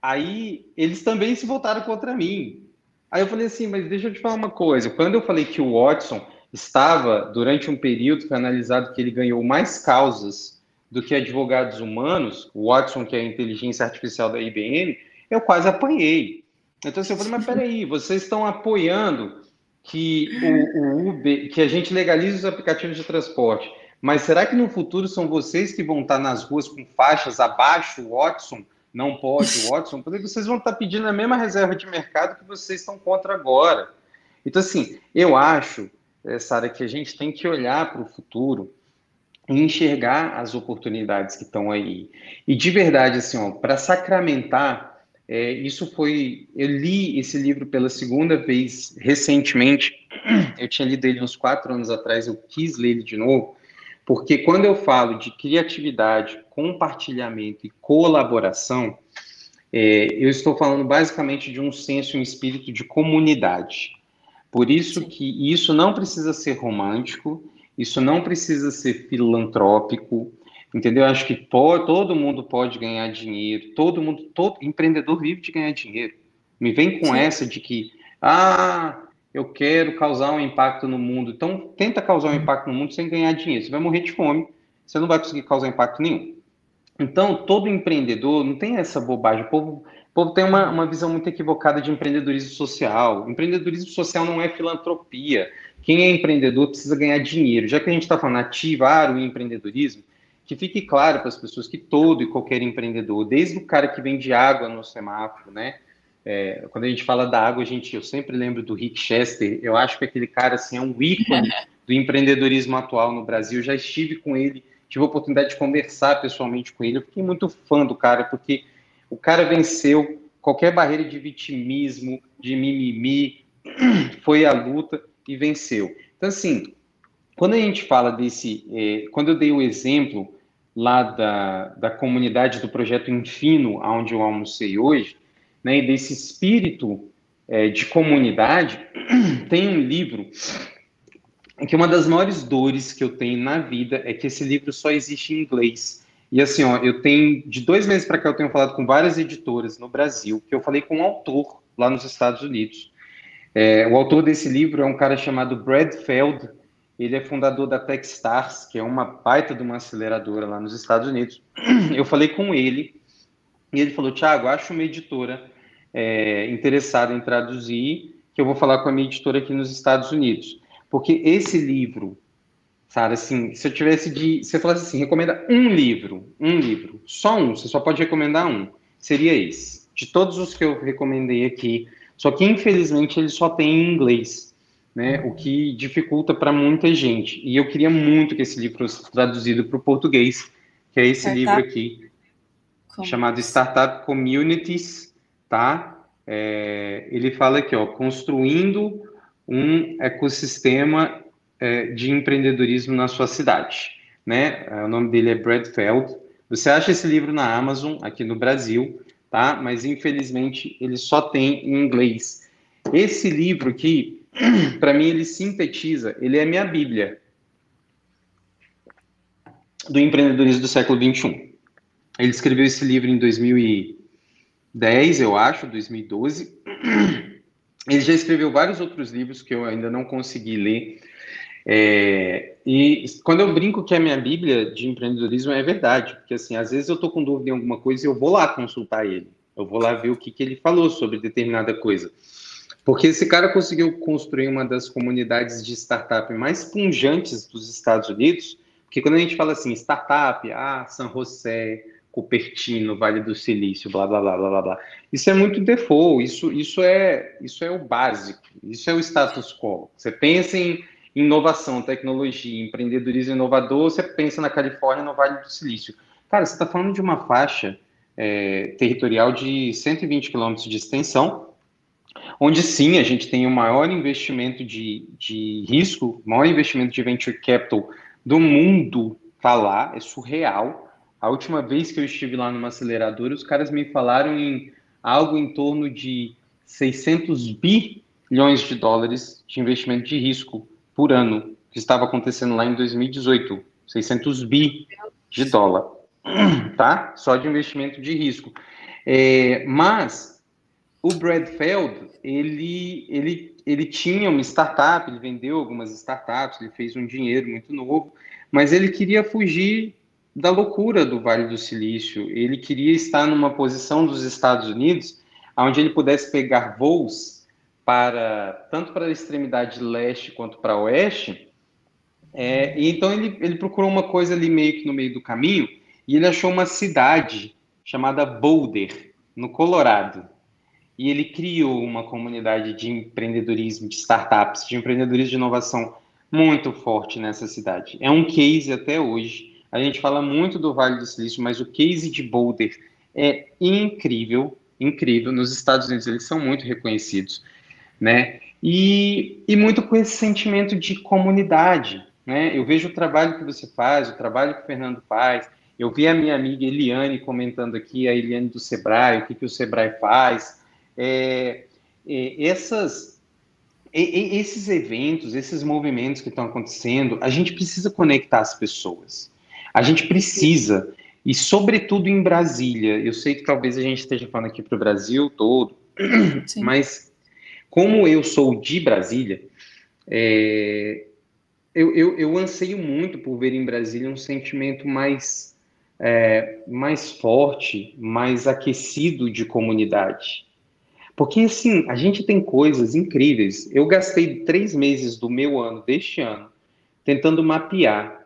aí eles também se voltaram contra mim. Aí eu falei assim, mas deixa eu te falar uma coisa. Quando eu falei que o Watson estava, durante um período, foi analisado que ele ganhou mais causas do que advogados humanos, o Watson, que é a inteligência artificial da IBM, eu quase apanhei. Então assim, eu falei, mas peraí, vocês estão apoiando que o, o, Uber, que a gente legalize os aplicativos de transporte, mas será que no futuro são vocês que vão estar nas ruas com faixas abaixo, Watson? Não pode, Watson, porque vocês vão estar pedindo a mesma reserva de mercado que vocês estão contra agora. Então, assim, eu acho, eh, Sara, que a gente tem que olhar para o futuro e enxergar as oportunidades que estão aí. E de verdade, assim, para sacramentar é, isso foi. Eu li esse livro pela segunda vez recentemente. Eu tinha lido ele uns quatro anos atrás, eu quis ler ele de novo, porque quando eu falo de criatividade, compartilhamento e colaboração, é, eu estou falando basicamente de um senso e um espírito de comunidade. Por isso que isso não precisa ser romântico, isso não precisa ser filantrópico, Entendeu? Acho que pode, todo mundo pode ganhar dinheiro, todo mundo, todo empreendedor vive de ganhar dinheiro. Me vem com Sim. essa de que, ah, eu quero causar um impacto no mundo. Então, tenta causar um impacto no mundo sem ganhar dinheiro. Você vai morrer de fome, você não vai conseguir causar impacto nenhum. Então, todo empreendedor, não tem essa bobagem. O povo, o povo tem uma, uma visão muito equivocada de empreendedorismo social. Empreendedorismo social não é filantropia. Quem é empreendedor precisa ganhar dinheiro. Já que a gente está falando ativar o empreendedorismo, que fique claro para as pessoas que todo e qualquer empreendedor, desde o cara que vende água no semáforo, né? É, quando a gente fala da água, a gente, eu sempre lembro do Rick Chester. Eu acho que aquele cara assim é um ícone do empreendedorismo atual no Brasil. Eu já estive com ele, tive a oportunidade de conversar pessoalmente com ele. Eu fiquei muito fã do cara porque o cara venceu qualquer barreira de vitimismo, de mimimi, foi à luta e venceu. Então assim, quando a gente fala desse, é, quando eu dei o exemplo lá da, da comunidade do projeto Infino, onde eu almocei hoje né, e desse espírito é, de comunidade, tem um livro que uma das maiores dores que eu tenho na vida é que esse livro só existe em inglês. E assim, ó, eu tenho de dois meses para cá eu tenho falado com várias editoras no Brasil, que eu falei com um autor lá nos Estados Unidos. É, o autor desse livro é um cara chamado Brad Feld. Ele é fundador da Techstars, que é uma baita de uma aceleradora lá nos Estados Unidos. Eu falei com ele e ele falou: Tiago, acho uma editora é, interessada em traduzir, que eu vou falar com a minha editora aqui nos Estados Unidos. Porque esse livro, sabe, assim, se eu tivesse de. Você falasse assim, recomenda um livro, um livro, só um, você só pode recomendar um, seria esse. De todos os que eu recomendei aqui, só que infelizmente ele só tem em inglês, né? O que dificulta para muita gente. E eu queria muito que esse livro fosse traduzido para o português, que é esse é, livro aqui, como? chamado Startup Communities, tá? É, ele fala aqui, ó, construindo um ecossistema é, de empreendedorismo na sua cidade, né? É, o nome dele é Brad Feld. Você acha esse livro na Amazon aqui no Brasil, tá? Mas infelizmente ele só tem em inglês. Esse livro aqui, para mim, ele sintetiza, ele é minha Bíblia do empreendedorismo do século 21. Ele escreveu esse livro em 2010, eu acho, 2012. Ele já escreveu vários outros livros que eu ainda não consegui ler. É, e quando eu brinco que a minha Bíblia de empreendedorismo, é verdade, porque assim, às vezes eu estou com dúvida em alguma coisa e eu vou lá consultar ele. Eu vou lá ver o que, que ele falou sobre determinada coisa. Porque esse cara conseguiu construir uma das comunidades de startup mais punjantes dos Estados Unidos, porque quando a gente fala assim, startup, ah, San José, Cupertino, Vale do Silício, blá blá blá blá blá. Isso é muito default, isso, isso, é, isso é o básico, isso é o status quo. Você pensa em inovação, tecnologia, empreendedorismo inovador, você pensa na Califórnia, no Vale do Silício. Cara, você está falando de uma faixa é, territorial de 120 quilômetros de extensão, onde sim a gente tem o maior investimento de, de risco, maior investimento de venture capital do mundo está lá, é surreal a última vez que eu estive lá numa aceleradora, os caras me falaram em algo em torno de 600 bilhões de dólares de investimento de risco por ano, que estava acontecendo lá em 2018. 600 bi de dólar, tá? Só de investimento de risco. É, mas o Brad Feld, ele, ele, ele tinha uma startup, ele vendeu algumas startups, ele fez um dinheiro muito novo, mas ele queria fugir da loucura do Vale do Silício. Ele queria estar numa posição dos Estados Unidos onde ele pudesse pegar voos para tanto para a extremidade leste quanto para oeste. É, e então ele, ele procurou uma coisa ali meio que no meio do caminho e ele achou uma cidade chamada Boulder, no Colorado. E ele criou uma comunidade de empreendedorismo, de startups, de empreendedorismo de inovação muito forte nessa cidade. É um case até hoje a gente fala muito do Vale do Silício, mas o case de Boulder é incrível, incrível. Nos Estados Unidos eles são muito reconhecidos, né? E, e muito com esse sentimento de comunidade, né? Eu vejo o trabalho que você faz, o trabalho que o Fernando faz. Eu vi a minha amiga Eliane comentando aqui, a Eliane do Sebrae, o que, que o Sebrae faz. É, é, essas, esses eventos, esses movimentos que estão acontecendo, a gente precisa conectar as pessoas. A gente precisa, e sobretudo em Brasília, eu sei que talvez a gente esteja falando aqui para o Brasil todo, Sim. mas como eu sou de Brasília, é, eu, eu, eu, anseio muito por ver em Brasília um sentimento mais, é, mais forte, mais aquecido de comunidade. Porque, assim, a gente tem coisas incríveis. Eu gastei três meses do meu ano, deste ano, tentando mapear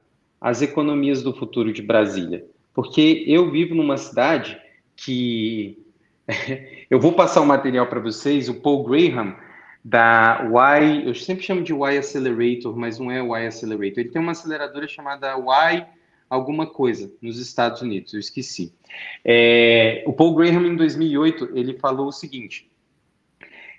as economias do futuro de Brasília. Porque eu vivo numa cidade que. eu vou passar o material para vocês. O Paul Graham, da Y, eu sempre chamo de Y Accelerator, mas não é Y Accelerator. Ele tem uma aceleradora chamada Y alguma coisa nos Estados Unidos, eu esqueci. É, o Paul Graham, em 2008, ele falou o seguinte: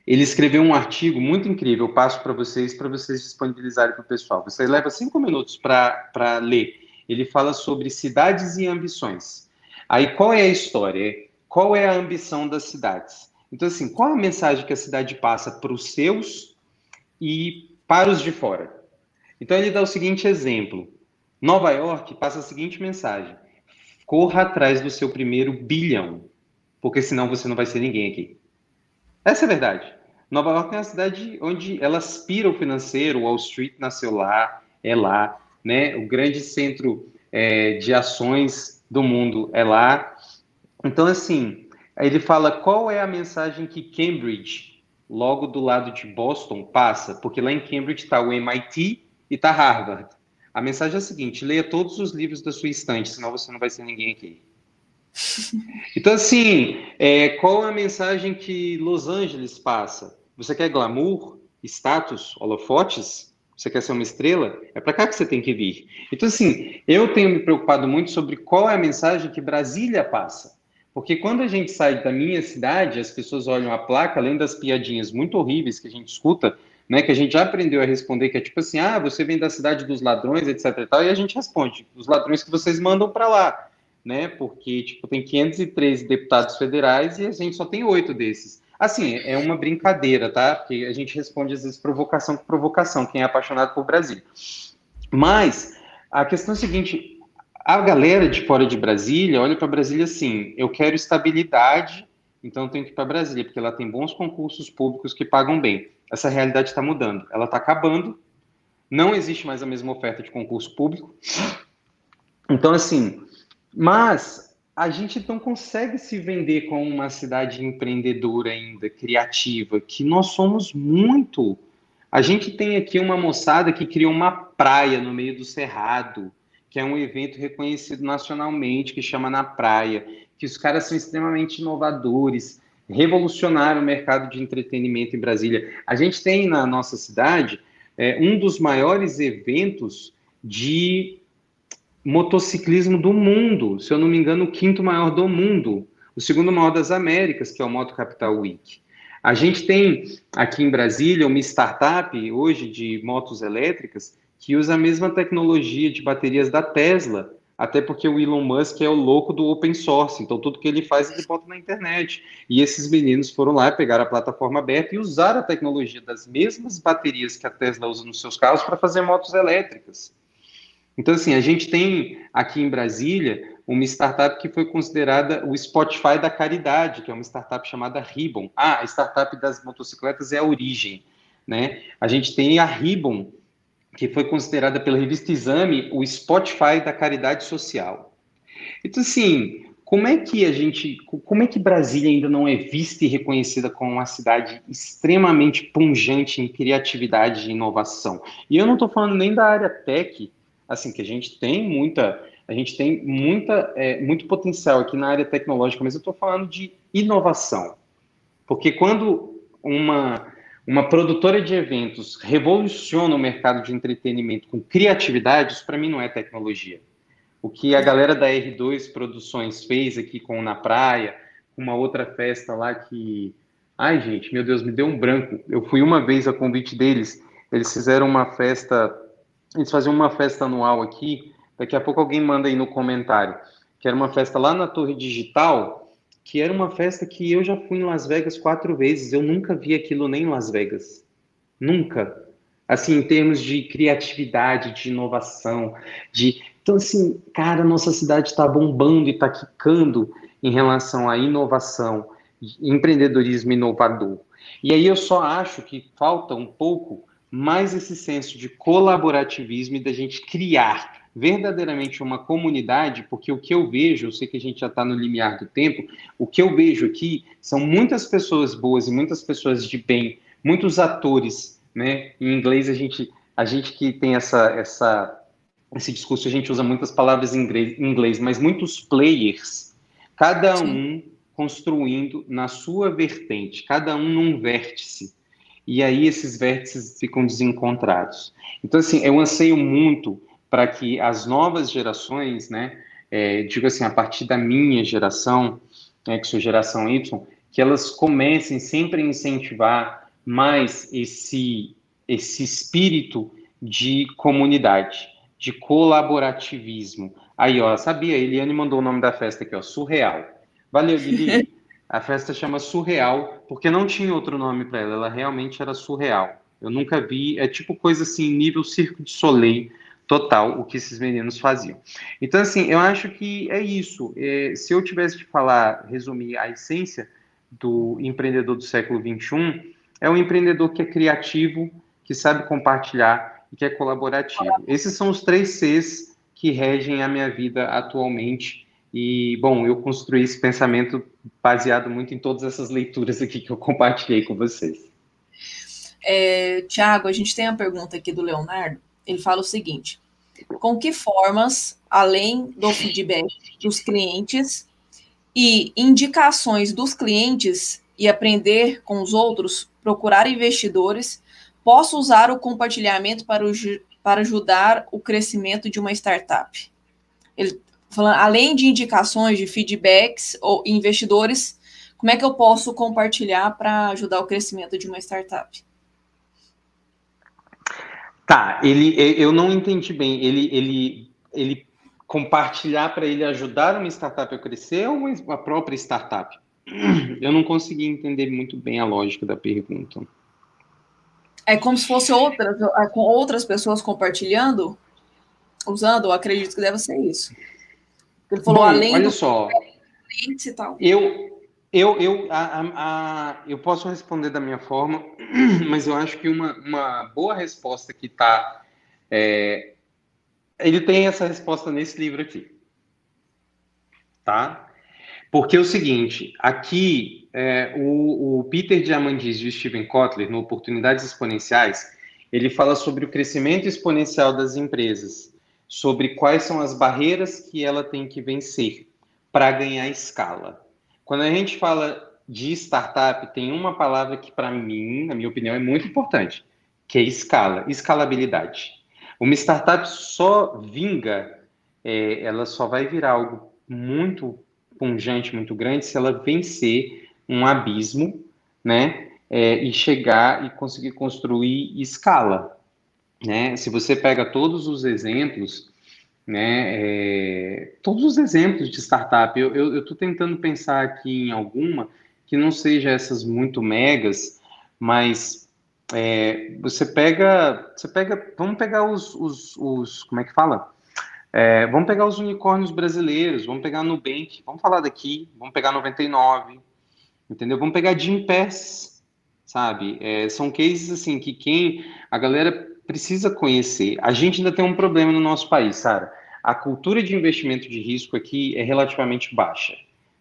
ele escreveu um artigo muito incrível, eu passo para vocês, para vocês disponibilizarem para o pessoal. Você leva cinco minutos para ler. Ele fala sobre cidades e ambições. Aí, qual é a história? Qual é a ambição das cidades? Então, assim, qual a mensagem que a cidade passa para os seus e para os de fora? Então, ele dá o seguinte exemplo. Nova York passa a seguinte mensagem: corra atrás do seu primeiro bilhão, porque senão você não vai ser ninguém aqui. Essa é a verdade. Nova York é uma cidade onde ela aspira o financeiro, Wall Street nasceu lá, é lá, né? O grande centro é, de ações do mundo é lá. Então, assim, ele fala qual é a mensagem que Cambridge, logo do lado de Boston, passa, porque lá em Cambridge está o MIT e está Harvard. A mensagem é a seguinte: leia todos os livros da sua estante, senão você não vai ser ninguém aqui. Então, assim, é, qual a mensagem que Los Angeles passa? Você quer glamour, status, holofotes? Você quer ser uma estrela? É para cá que você tem que vir. Então, assim, eu tenho me preocupado muito sobre qual é a mensagem que Brasília passa. Porque quando a gente sai da minha cidade, as pessoas olham a placa, além das piadinhas muito horríveis que a gente escuta, né, que a gente já aprendeu a responder, que é tipo assim, ah, você vem da cidade dos ladrões, etc e tal, e a gente responde, os ladrões que vocês mandam para lá né? Porque tipo tem 513 deputados federais e a gente só tem oito desses. Assim, é uma brincadeira, tá? Porque a gente responde às vezes provocação com provocação, quem é apaixonado por Brasília. Mas a questão é a seguinte: a galera de fora de Brasília olha para Brasília assim, eu quero estabilidade, então tenho que ir para Brasília, porque ela tem bons concursos públicos que pagam bem. Essa realidade está mudando, ela está acabando, não existe mais a mesma oferta de concurso público. Então, assim, mas a gente não consegue se vender como uma cidade empreendedora ainda, criativa, que nós somos muito. A gente tem aqui uma moçada que criou uma praia no meio do Cerrado, que é um evento reconhecido nacionalmente, que chama Na Praia, que os caras são extremamente inovadores, revolucionaram o mercado de entretenimento em Brasília. A gente tem na nossa cidade é, um dos maiores eventos de motociclismo do mundo, se eu não me engano, o quinto maior do mundo, o segundo maior das Américas, que é o Moto Capital Week. A gente tem aqui em Brasília uma startup hoje de motos elétricas que usa a mesma tecnologia de baterias da Tesla, até porque o Elon Musk é o louco do open source, então tudo que ele faz ele bota na internet. E esses meninos foram lá, pegaram a plataforma aberta e usaram a tecnologia das mesmas baterias que a Tesla usa nos seus carros para fazer motos elétricas. Então, assim, a gente tem aqui em Brasília uma startup que foi considerada o Spotify da caridade, que é uma startup chamada Ribbon. Ah, a startup das motocicletas é a Origem, né? A gente tem a Ribbon, que foi considerada pela revista Exame o Spotify da caridade social. Então, assim, como é que a gente, como é que Brasília ainda não é vista e reconhecida como uma cidade extremamente punjante em criatividade e inovação? E eu não estou falando nem da área tech, assim, que a gente tem muita, a gente tem muita, é, muito potencial aqui na área tecnológica, mas eu estou falando de inovação. Porque quando uma, uma produtora de eventos revoluciona o mercado de entretenimento com criatividade, isso para mim não é tecnologia. O que a galera da R2 Produções fez aqui com Na Praia, uma outra festa lá que. Ai, gente, meu Deus, me deu um branco. Eu fui uma vez a convite deles, eles fizeram uma festa eles faziam uma festa anual aqui, daqui a pouco alguém manda aí no comentário, que era uma festa lá na Torre Digital, que era uma festa que eu já fui em Las Vegas quatro vezes, eu nunca vi aquilo nem em Las Vegas. Nunca. Assim, em termos de criatividade, de inovação, de... Então, assim, cara, nossa cidade está bombando e está quicando em relação à inovação, empreendedorismo inovador. E aí eu só acho que falta um pouco mais esse senso de colaborativismo e da gente criar verdadeiramente uma comunidade, porque o que eu vejo, eu sei que a gente já está no limiar do tempo, o que eu vejo aqui são muitas pessoas boas e muitas pessoas de bem, muitos atores, né? Em inglês a gente, a gente que tem essa, essa, esse discurso, a gente usa muitas palavras em inglês, em inglês mas muitos players, cada um construindo na sua vertente, cada um num vértice. E aí esses vértices ficam desencontrados. Então, assim, eu anseio muito para que as novas gerações, né, é, digo assim, a partir da minha geração, né, que sou geração Y, que elas comecem sempre a incentivar mais esse, esse espírito de comunidade, de colaborativismo. Aí, ó, sabia, Eliane mandou o nome da festa aqui, ó, Surreal. Valeu, Lili. A festa chama Surreal, porque não tinha outro nome para ela, ela realmente era surreal. Eu nunca vi, é tipo coisa assim, nível Circo de Soleil, total, o que esses meninos faziam. Então, assim, eu acho que é isso. É, se eu tivesse de falar, resumir a essência do empreendedor do século XXI, é um empreendedor que é criativo, que sabe compartilhar e que é colaborativo. Esses são os três Cs que regem a minha vida atualmente. E, bom, eu construí esse pensamento baseado muito em todas essas leituras aqui que eu compartilhei com vocês. É, Tiago, a gente tem a pergunta aqui do Leonardo. Ele fala o seguinte: com que formas, além do feedback dos clientes e indicações dos clientes e aprender com os outros, procurar investidores, posso usar o compartilhamento para, o, para ajudar o crescimento de uma startup? Ele falando, além de indicações de feedbacks ou investidores, como é que eu posso compartilhar para ajudar o crescimento de uma startup? Tá, ele, eu não entendi bem. Ele, ele, ele compartilhar para ele ajudar uma startup a crescer ou a própria startup? Eu não consegui entender muito bem a lógica da pergunta. É como se fosse outras, com outras pessoas compartilhando, usando, eu acredito que deve ser isso. Ele falou Bom, além olha só, e tal. Eu, eu, eu, a, a, eu posso responder da minha forma, mas eu acho que uma, uma boa resposta que está. É, ele tem essa resposta nesse livro aqui. Tá? Porque é o seguinte, aqui é, o, o, Peter Diamandis e o Steven Kotler, no Oportunidades Exponenciais, ele fala sobre o crescimento exponencial das empresas sobre quais são as barreiras que ela tem que vencer para ganhar escala. Quando a gente fala de startup, tem uma palavra que, para mim, na minha opinião, é muito importante, que é escala, escalabilidade. Uma startup só vinga, é, ela só vai virar algo muito pungente, muito grande, se ela vencer um abismo, né, é, e chegar e conseguir construir escala né? Se você pega todos os exemplos, né, é, todos os exemplos de startup, eu estou tentando pensar aqui em alguma que não seja essas muito megas, mas é, você pega, você pega, vamos pegar os, os, os como é que fala? É, vamos pegar os unicórnios brasileiros, vamos pegar Nubank, vamos falar daqui, vamos pegar 99, entendeu? Vamos pegar Jim Pass, sabe? É, são cases assim que quem a galera precisa conhecer. A gente ainda tem um problema no nosso país, Sara. A cultura de investimento de risco aqui é relativamente baixa.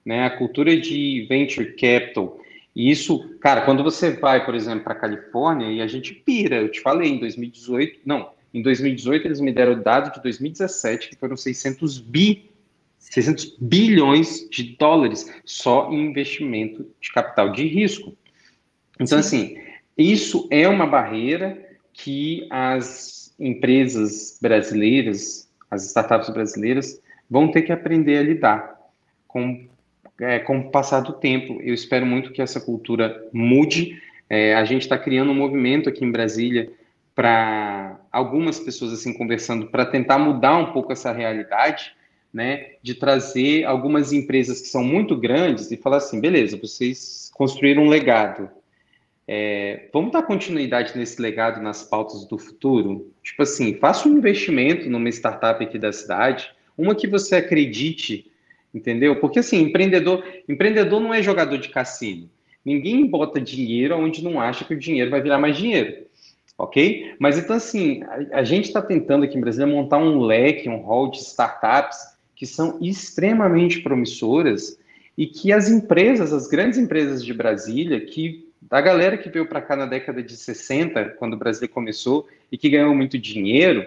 Né? A cultura de venture capital. E isso, cara, quando você vai, por exemplo, para a Califórnia, e a gente pira, eu te falei, em 2018, não, em 2018 eles me deram o dado de 2017, que foram 600 bi 600 bilhões de dólares só em investimento de capital de risco. Então, Sim. assim, isso é uma barreira que as empresas brasileiras, as startups brasileiras, vão ter que aprender a lidar com, é, com o passar do tempo. Eu espero muito que essa cultura mude. É, a gente está criando um movimento aqui em Brasília para algumas pessoas assim conversando para tentar mudar um pouco essa realidade, né, de trazer algumas empresas que são muito grandes e falar assim, beleza, vocês construíram um legado, é, vamos dar continuidade nesse legado nas pautas do futuro? Tipo assim, faça um investimento numa startup aqui da cidade, uma que você acredite, entendeu? Porque assim, empreendedor, empreendedor não é jogador de cassino. Ninguém bota dinheiro onde não acha que o dinheiro vai virar mais dinheiro. Ok? Mas então, assim, a, a gente está tentando aqui em Brasília montar um leque, um hall de startups que são extremamente promissoras e que as empresas, as grandes empresas de Brasília, que da galera que veio para cá na década de 60, quando o Brasil começou, e que ganhou muito dinheiro,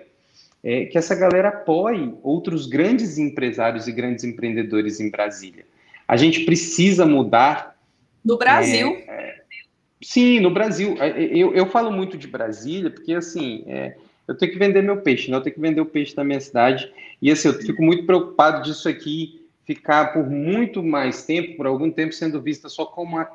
é, que essa galera apoie outros grandes empresários e grandes empreendedores em Brasília. A gente precisa mudar. No Brasil. É, é, sim, no Brasil. É, é, eu, eu falo muito de Brasília, porque assim, é, eu tenho que vender meu peixe, né? eu tenho que vender o peixe da minha cidade. E assim, eu fico muito preocupado disso aqui ficar por muito mais tempo, por algum tempo, sendo vista só como uma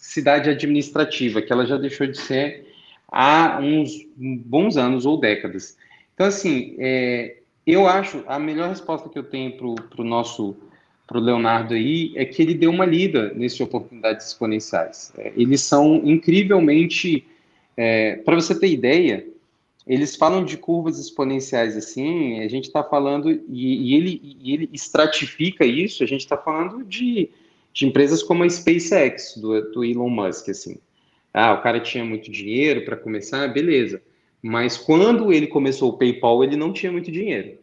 cidade administrativa, que ela já deixou de ser há uns bons anos ou décadas. Então, assim, é, eu acho a melhor resposta que eu tenho para o nosso para o Leonardo aí é que ele deu uma lida nessas oportunidades exponenciais. É, eles são incrivelmente, é, para você ter ideia, eles falam de curvas exponenciais assim, a gente está falando, e, e, ele, e ele estratifica isso, a gente está falando de de empresas como a SpaceX, do, do Elon Musk, assim. Ah, o cara tinha muito dinheiro para começar, beleza. Mas quando ele começou o PayPal, ele não tinha muito dinheiro.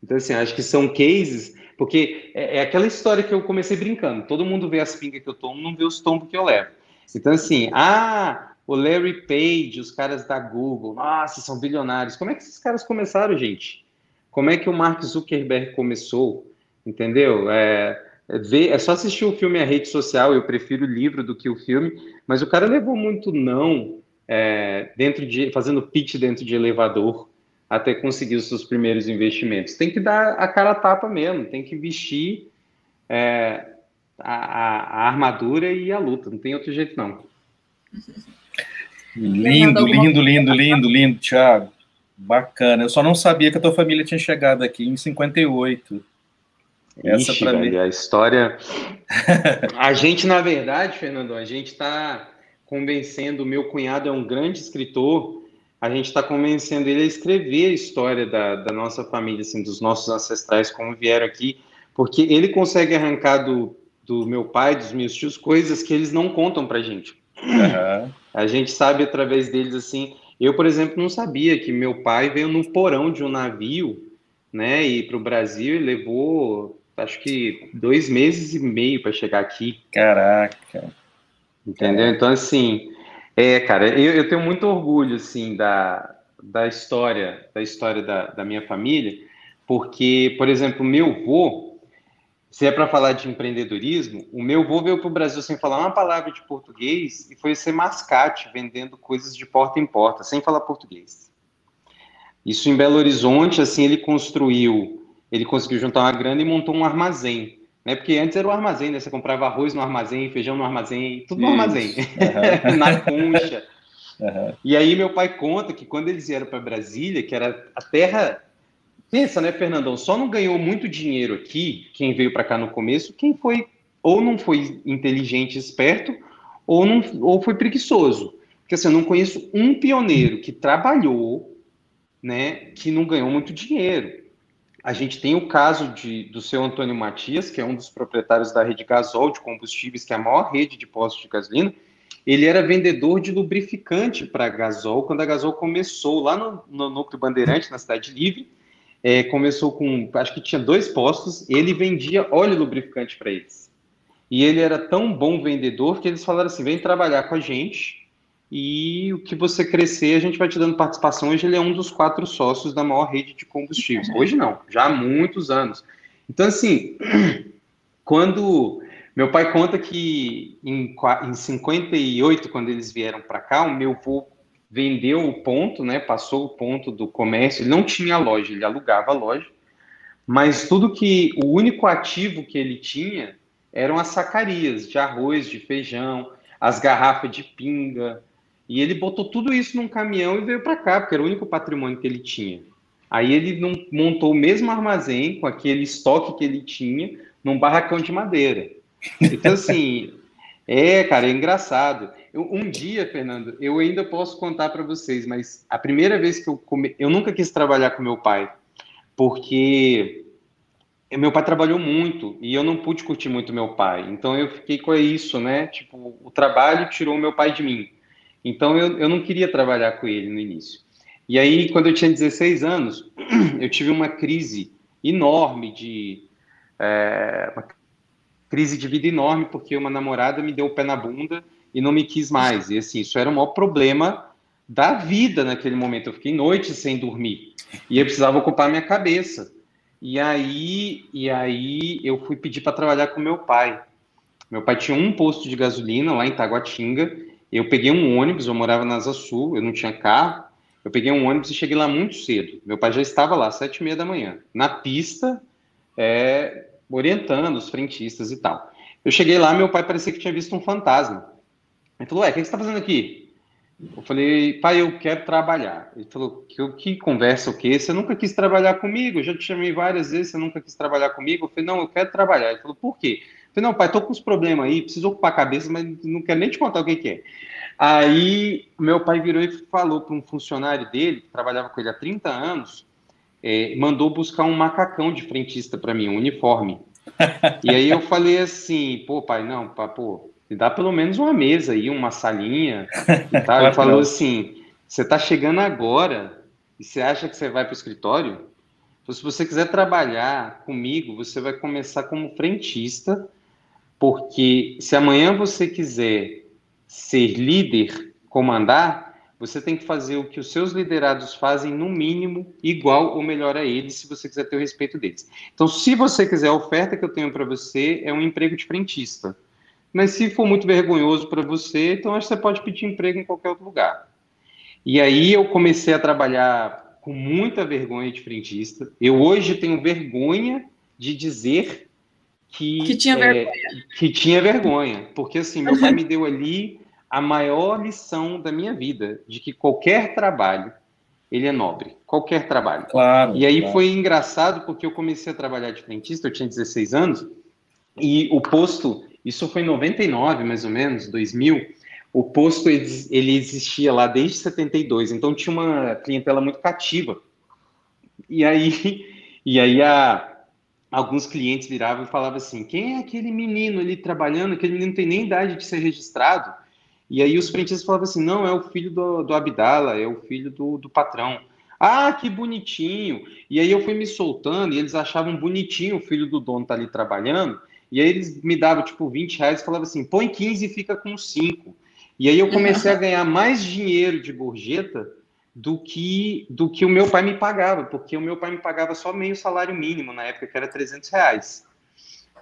Então, assim, acho que são cases, porque é, é aquela história que eu comecei brincando. Todo mundo vê as pingas que eu tomo, não vê os tombos que eu levo. Então, assim, ah, o Larry Page, os caras da Google, nossa, são bilionários. Como é que esses caras começaram, gente? Como é que o Mark Zuckerberg começou? Entendeu? É, ver, é só assistir o filme A Rede Social, eu prefiro o livro do que o filme, mas o cara levou muito não é, dentro de fazendo pitch dentro de elevador até conseguir os seus primeiros investimentos. Tem que dar a cara a tapa mesmo, tem que vestir é, a, a, a, armadura e a luta, não tem outro jeito não. Lindo, lindo, lindo, lindo, lindo, Thiago. Bacana. Eu só não sabia que a tua família tinha chegado aqui em 58. Essa Ixi, velho, mim. a história. a gente, na verdade, Fernando, a gente está convencendo. O meu cunhado é um grande escritor. A gente está convencendo ele a escrever a história da, da nossa família, assim, dos nossos ancestrais, como vieram aqui, porque ele consegue arrancar do, do meu pai, dos meus tios, coisas que eles não contam para gente. Uhum. A gente sabe através deles assim. Eu, por exemplo, não sabia que meu pai veio no porão de um navio, né, e para o Brasil e levou acho que dois meses e meio para chegar aqui. Caraca. Entendeu? Então, assim, é, cara, eu, eu, tenho muito orgulho, assim, da, da história, da história da, da minha família, porque, por exemplo, meu avô, se é para falar de empreendedorismo, o meu avô veio para o Brasil sem falar uma palavra de português e foi ser mascate, vendendo coisas de porta em porta, sem falar português. Isso em Belo Horizonte, assim, ele construiu ele conseguiu juntar uma grana e montou um armazém. Né? Porque antes era o um armazém, né? Você comprava arroz no armazém, feijão no armazém, tudo no Isso. armazém, uhum. na concha. Uhum. E aí meu pai conta que quando eles vieram para Brasília, que era a terra. Pensa, né, Fernandão? Só não ganhou muito dinheiro aqui, quem veio para cá no começo, quem foi ou não foi inteligente, esperto, ou, não, ou foi preguiçoso. Porque assim, eu não conheço um pioneiro que trabalhou, né, que não ganhou muito dinheiro. A gente tem o caso de, do seu Antônio Matias, que é um dos proprietários da rede Gasol de combustíveis, que é a maior rede de postos de gasolina. Ele era vendedor de lubrificante para a Gasol, quando a Gasol começou lá no, no Núcleo Bandeirante, na Cidade Livre. É, começou com, acho que tinha dois postos, ele vendia óleo lubrificante para eles. E ele era tão bom vendedor que eles falaram assim: vem trabalhar com a gente, e o que você crescer, a gente vai te dando participação. Hoje ele é um dos quatro sócios da maior rede de combustíveis. Hoje não, já há muitos anos. Então, assim, quando meu pai conta que em, em 58, quando eles vieram para cá, o meu avô vendeu o ponto, né? Passou o ponto do comércio. Ele não tinha loja, ele alugava a loja. Mas tudo que o único ativo que ele tinha eram as sacarias de arroz, de feijão, as garrafas de pinga, e ele botou tudo isso num caminhão e veio para cá, porque era o único patrimônio que ele tinha. Aí ele não, montou o mesmo armazém com aquele estoque que ele tinha num barracão de madeira. Então, assim, é, cara, é engraçado. Eu, um dia, Fernando, eu ainda posso contar para vocês, mas a primeira vez que eu come... eu nunca quis trabalhar com meu pai, porque meu pai trabalhou muito e eu não pude curtir muito meu pai. Então eu fiquei com isso, né? Tipo, o trabalho tirou meu pai de mim. Então eu, eu não queria trabalhar com ele no início. E aí, quando eu tinha 16 anos, eu tive uma crise enorme de. É, uma crise de vida enorme, porque uma namorada me deu o pé na bunda e não me quis mais. E assim, isso era o maior problema da vida naquele momento. Eu fiquei noites sem dormir. E eu precisava ocupar minha cabeça. E aí, e aí eu fui pedir para trabalhar com meu pai. Meu pai tinha um posto de gasolina lá em Taguatinga. Eu peguei um ônibus, eu morava na Asa Sul, eu não tinha carro. Eu peguei um ônibus e cheguei lá muito cedo. Meu pai já estava lá, sete e meia da manhã, na pista, é, orientando os frentistas e tal. Eu cheguei lá, meu pai parecia que tinha visto um fantasma. Ele falou, ué, o que você está fazendo aqui? Eu falei, pai, eu quero trabalhar. Ele falou, que, que conversa o quê? Você nunca quis trabalhar comigo? Eu já te chamei várias vezes, você nunca quis trabalhar comigo? Eu falei, não, eu quero trabalhar. Ele falou, por quê? Falei, não, pai, tô com uns problemas aí, preciso ocupar a cabeça, mas não quero nem te contar o que, que é. Aí, meu pai virou e falou para um funcionário dele, que trabalhava com ele há 30 anos, é, mandou buscar um macacão de frentista para mim, um uniforme. e aí eu falei assim, pô, pai, não, pá, pô, me dá pelo menos uma mesa aí, uma salinha. E tal. Ele falou assim: você está chegando agora e você acha que você vai para o escritório? Então, se você quiser trabalhar comigo, você vai começar como frentista, porque se amanhã você quiser ser líder, comandar, você tem que fazer o que os seus liderados fazem, no mínimo, igual ou melhor a eles, se você quiser ter o respeito deles. Então, se você quiser, a oferta que eu tenho para você é um emprego de frentista. Mas se for muito vergonhoso para você, então acho que você pode pedir emprego em qualquer outro lugar. E aí eu comecei a trabalhar com muita vergonha de frentista. Eu hoje tenho vergonha de dizer que, que tinha é, vergonha. Que tinha vergonha, porque assim, meu pai me deu ali a maior lição da minha vida, de que qualquer trabalho ele é nobre, qualquer trabalho. Claro. E aí claro. foi engraçado porque eu comecei a trabalhar de frentista, eu tinha 16 anos, e o posto isso foi em 99, mais ou menos, 2000. O posto ele existia lá desde 72, então tinha uma clientela muito cativa. E aí, e aí a, alguns clientes viravam e falavam assim: quem é aquele menino ali trabalhando? Aquele menino não tem nem idade de ser registrado. E aí os frentistas falavam assim: não, é o filho do, do Abdala, é o filho do, do patrão. Ah, que bonitinho! E aí eu fui me soltando e eles achavam bonitinho o filho do dono estar tá ali trabalhando. E aí eles me davam tipo 20 reais e falavam assim: põe 15 e fica com 5. E aí eu comecei a ganhar mais dinheiro de gorjeta do que do que o meu pai me pagava, porque o meu pai me pagava só meio salário mínimo na época, que era 300 reais,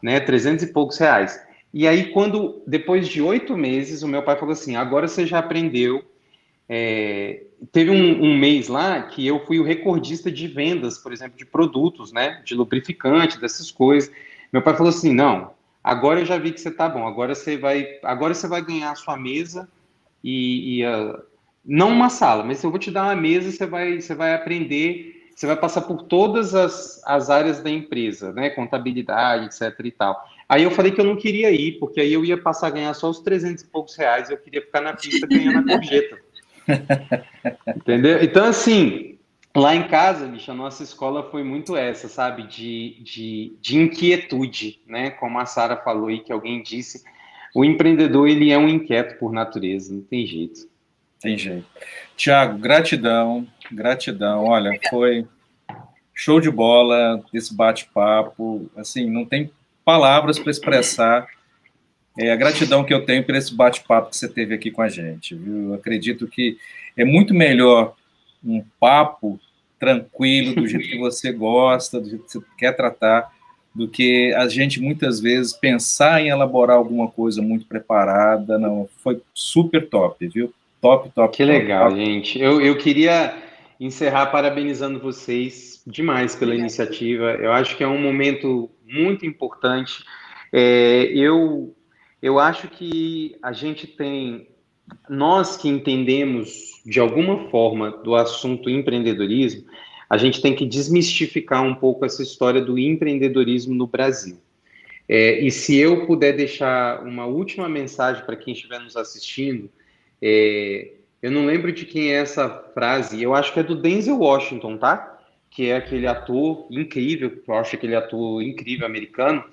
né? 300 e poucos reais. E aí, quando, depois de oito meses, o meu pai falou assim: agora você já aprendeu. É, teve um, um, mês lá que eu fui o recordista de vendas, por exemplo, de produtos, né? De lubrificante, dessas coisas. Meu pai falou assim: não, agora eu já vi que você tá bom, agora você vai, agora você vai ganhar a sua mesa e, e uh, não uma sala, mas eu vou te dar uma mesa, você vai, você vai aprender, você vai passar por todas as, as áreas da empresa, né, contabilidade, etc e tal. Aí eu falei que eu não queria ir, porque aí eu ia passar a ganhar só os 300 e poucos reais, eu queria ficar na pista ganhando a gorjeta. Entendeu? Então, assim, Lá em casa, bicho, a nossa escola foi muito essa, sabe? De, de, de inquietude, né? Como a Sara falou e que alguém disse, o empreendedor, ele é um inquieto por natureza, não tem jeito. Tem jeito. Tiago, gratidão, gratidão. Olha, foi show de bola esse bate-papo. Assim, não tem palavras para expressar é, a gratidão que eu tenho por esse bate-papo que você teve aqui com a gente, viu? Eu acredito que é muito melhor um papo tranquilo, do jeito que você gosta, do jeito que você quer tratar, do que a gente muitas vezes pensar em elaborar alguma coisa muito preparada. Não, foi super top, viu? Top, top. Que top, legal, top. gente. Eu, eu queria encerrar parabenizando vocês demais pela iniciativa. Eu acho que é um momento muito importante. É, eu, eu acho que a gente tem, nós que entendemos de alguma forma, do assunto empreendedorismo, a gente tem que desmistificar um pouco essa história do empreendedorismo no Brasil. É, e se eu puder deixar uma última mensagem para quem estiver nos assistindo, é, eu não lembro de quem é essa frase, eu acho que é do Denzel Washington, tá? que é aquele ator incrível, eu acho aquele ator incrível americano,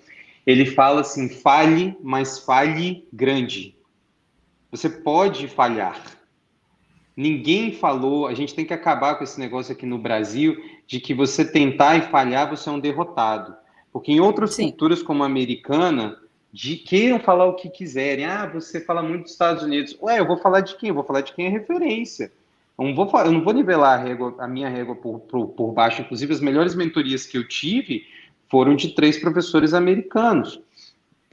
ele fala assim: falhe, mas falhe grande. Você pode falhar. Ninguém falou, a gente tem que acabar com esse negócio aqui no Brasil de que você tentar e falhar, você é um derrotado. Porque em outras Sim. culturas, como a americana, de, queiram falar o que quiserem. Ah, você fala muito dos Estados Unidos. Ué, eu vou falar de quem? Eu vou falar de quem é referência. Eu não vou, eu não vou nivelar a, régua, a minha régua por, por, por baixo. Inclusive, as melhores mentorias que eu tive foram de três professores americanos.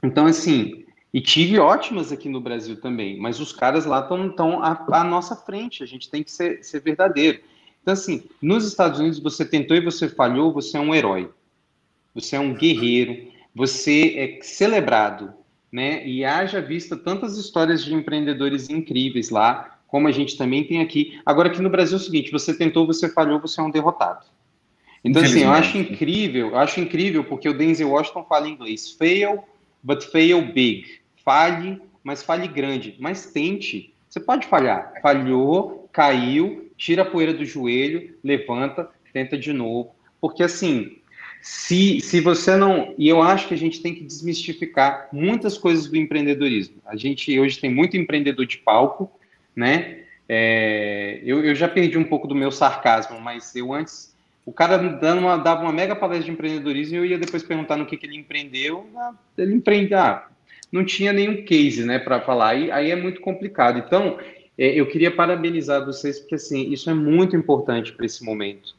Então, assim, e tive ótimas aqui no Brasil também, mas os caras lá estão à, à nossa frente, a gente tem que ser, ser verdadeiro. Então, assim, nos Estados Unidos você tentou e você falhou, você é um herói, você é um guerreiro, você é celebrado, né? E haja vista tantas histórias de empreendedores incríveis lá, como a gente também tem aqui. Agora, aqui no Brasil é o seguinte: você tentou, você falhou, você é um derrotado. Então, assim, eu acho incrível, eu acho incrível porque o Denzel Washington fala em inglês: fail, but fail big. Falhe, mas falhe grande. Mas tente. Você pode falhar. Falhou, caiu, tira a poeira do joelho, levanta, tenta de novo. Porque, assim, se, se você não. E eu acho que a gente tem que desmistificar muitas coisas do empreendedorismo. A gente hoje tem muito empreendedor de palco, né? É, eu, eu já perdi um pouco do meu sarcasmo, mas eu antes o cara dando uma, dava uma mega palestra de empreendedorismo e eu ia depois perguntar no que, que ele empreendeu. Ah, ele empreendeu, ah, não tinha nenhum case, né, para falar. Aí, aí é muito complicado. Então, é, eu queria parabenizar vocês porque assim isso é muito importante para esse momento,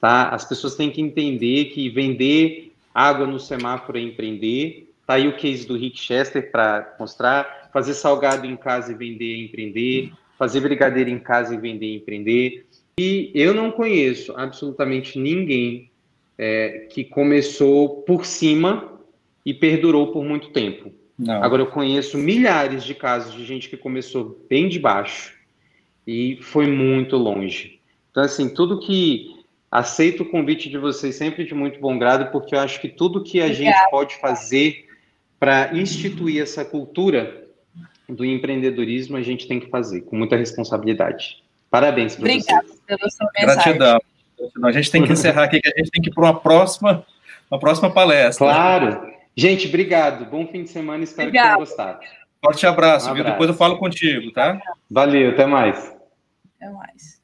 tá? As pessoas têm que entender que vender água no semáforo é empreender. Tá aí o case do Rick Chester para mostrar. Fazer salgado em casa e vender é empreender. Fazer brigadeiro em casa e vender é empreender. E eu não conheço absolutamente ninguém é, que começou por cima e perdurou por muito tempo. Não. Agora, eu conheço milhares de casos de gente que começou bem de baixo e foi muito longe. Então, assim, tudo que. Aceito o convite de vocês sempre de muito bom grado, porque eu acho que tudo que a Obrigada. gente pode fazer para instituir essa cultura do empreendedorismo, a gente tem que fazer com muita responsabilidade. Parabéns, professor. Obrigada pela sua mensagem. Gratidão. A gente tem que encerrar aqui, que a gente tem que ir para uma próxima, uma próxima palestra. Claro. Gente, obrigado. Bom fim de semana. Espero Obrigado. que tenham gostado. Forte abraço, um abraço. Viu? Depois eu falo contigo, tá? Valeu, até mais. Até mais.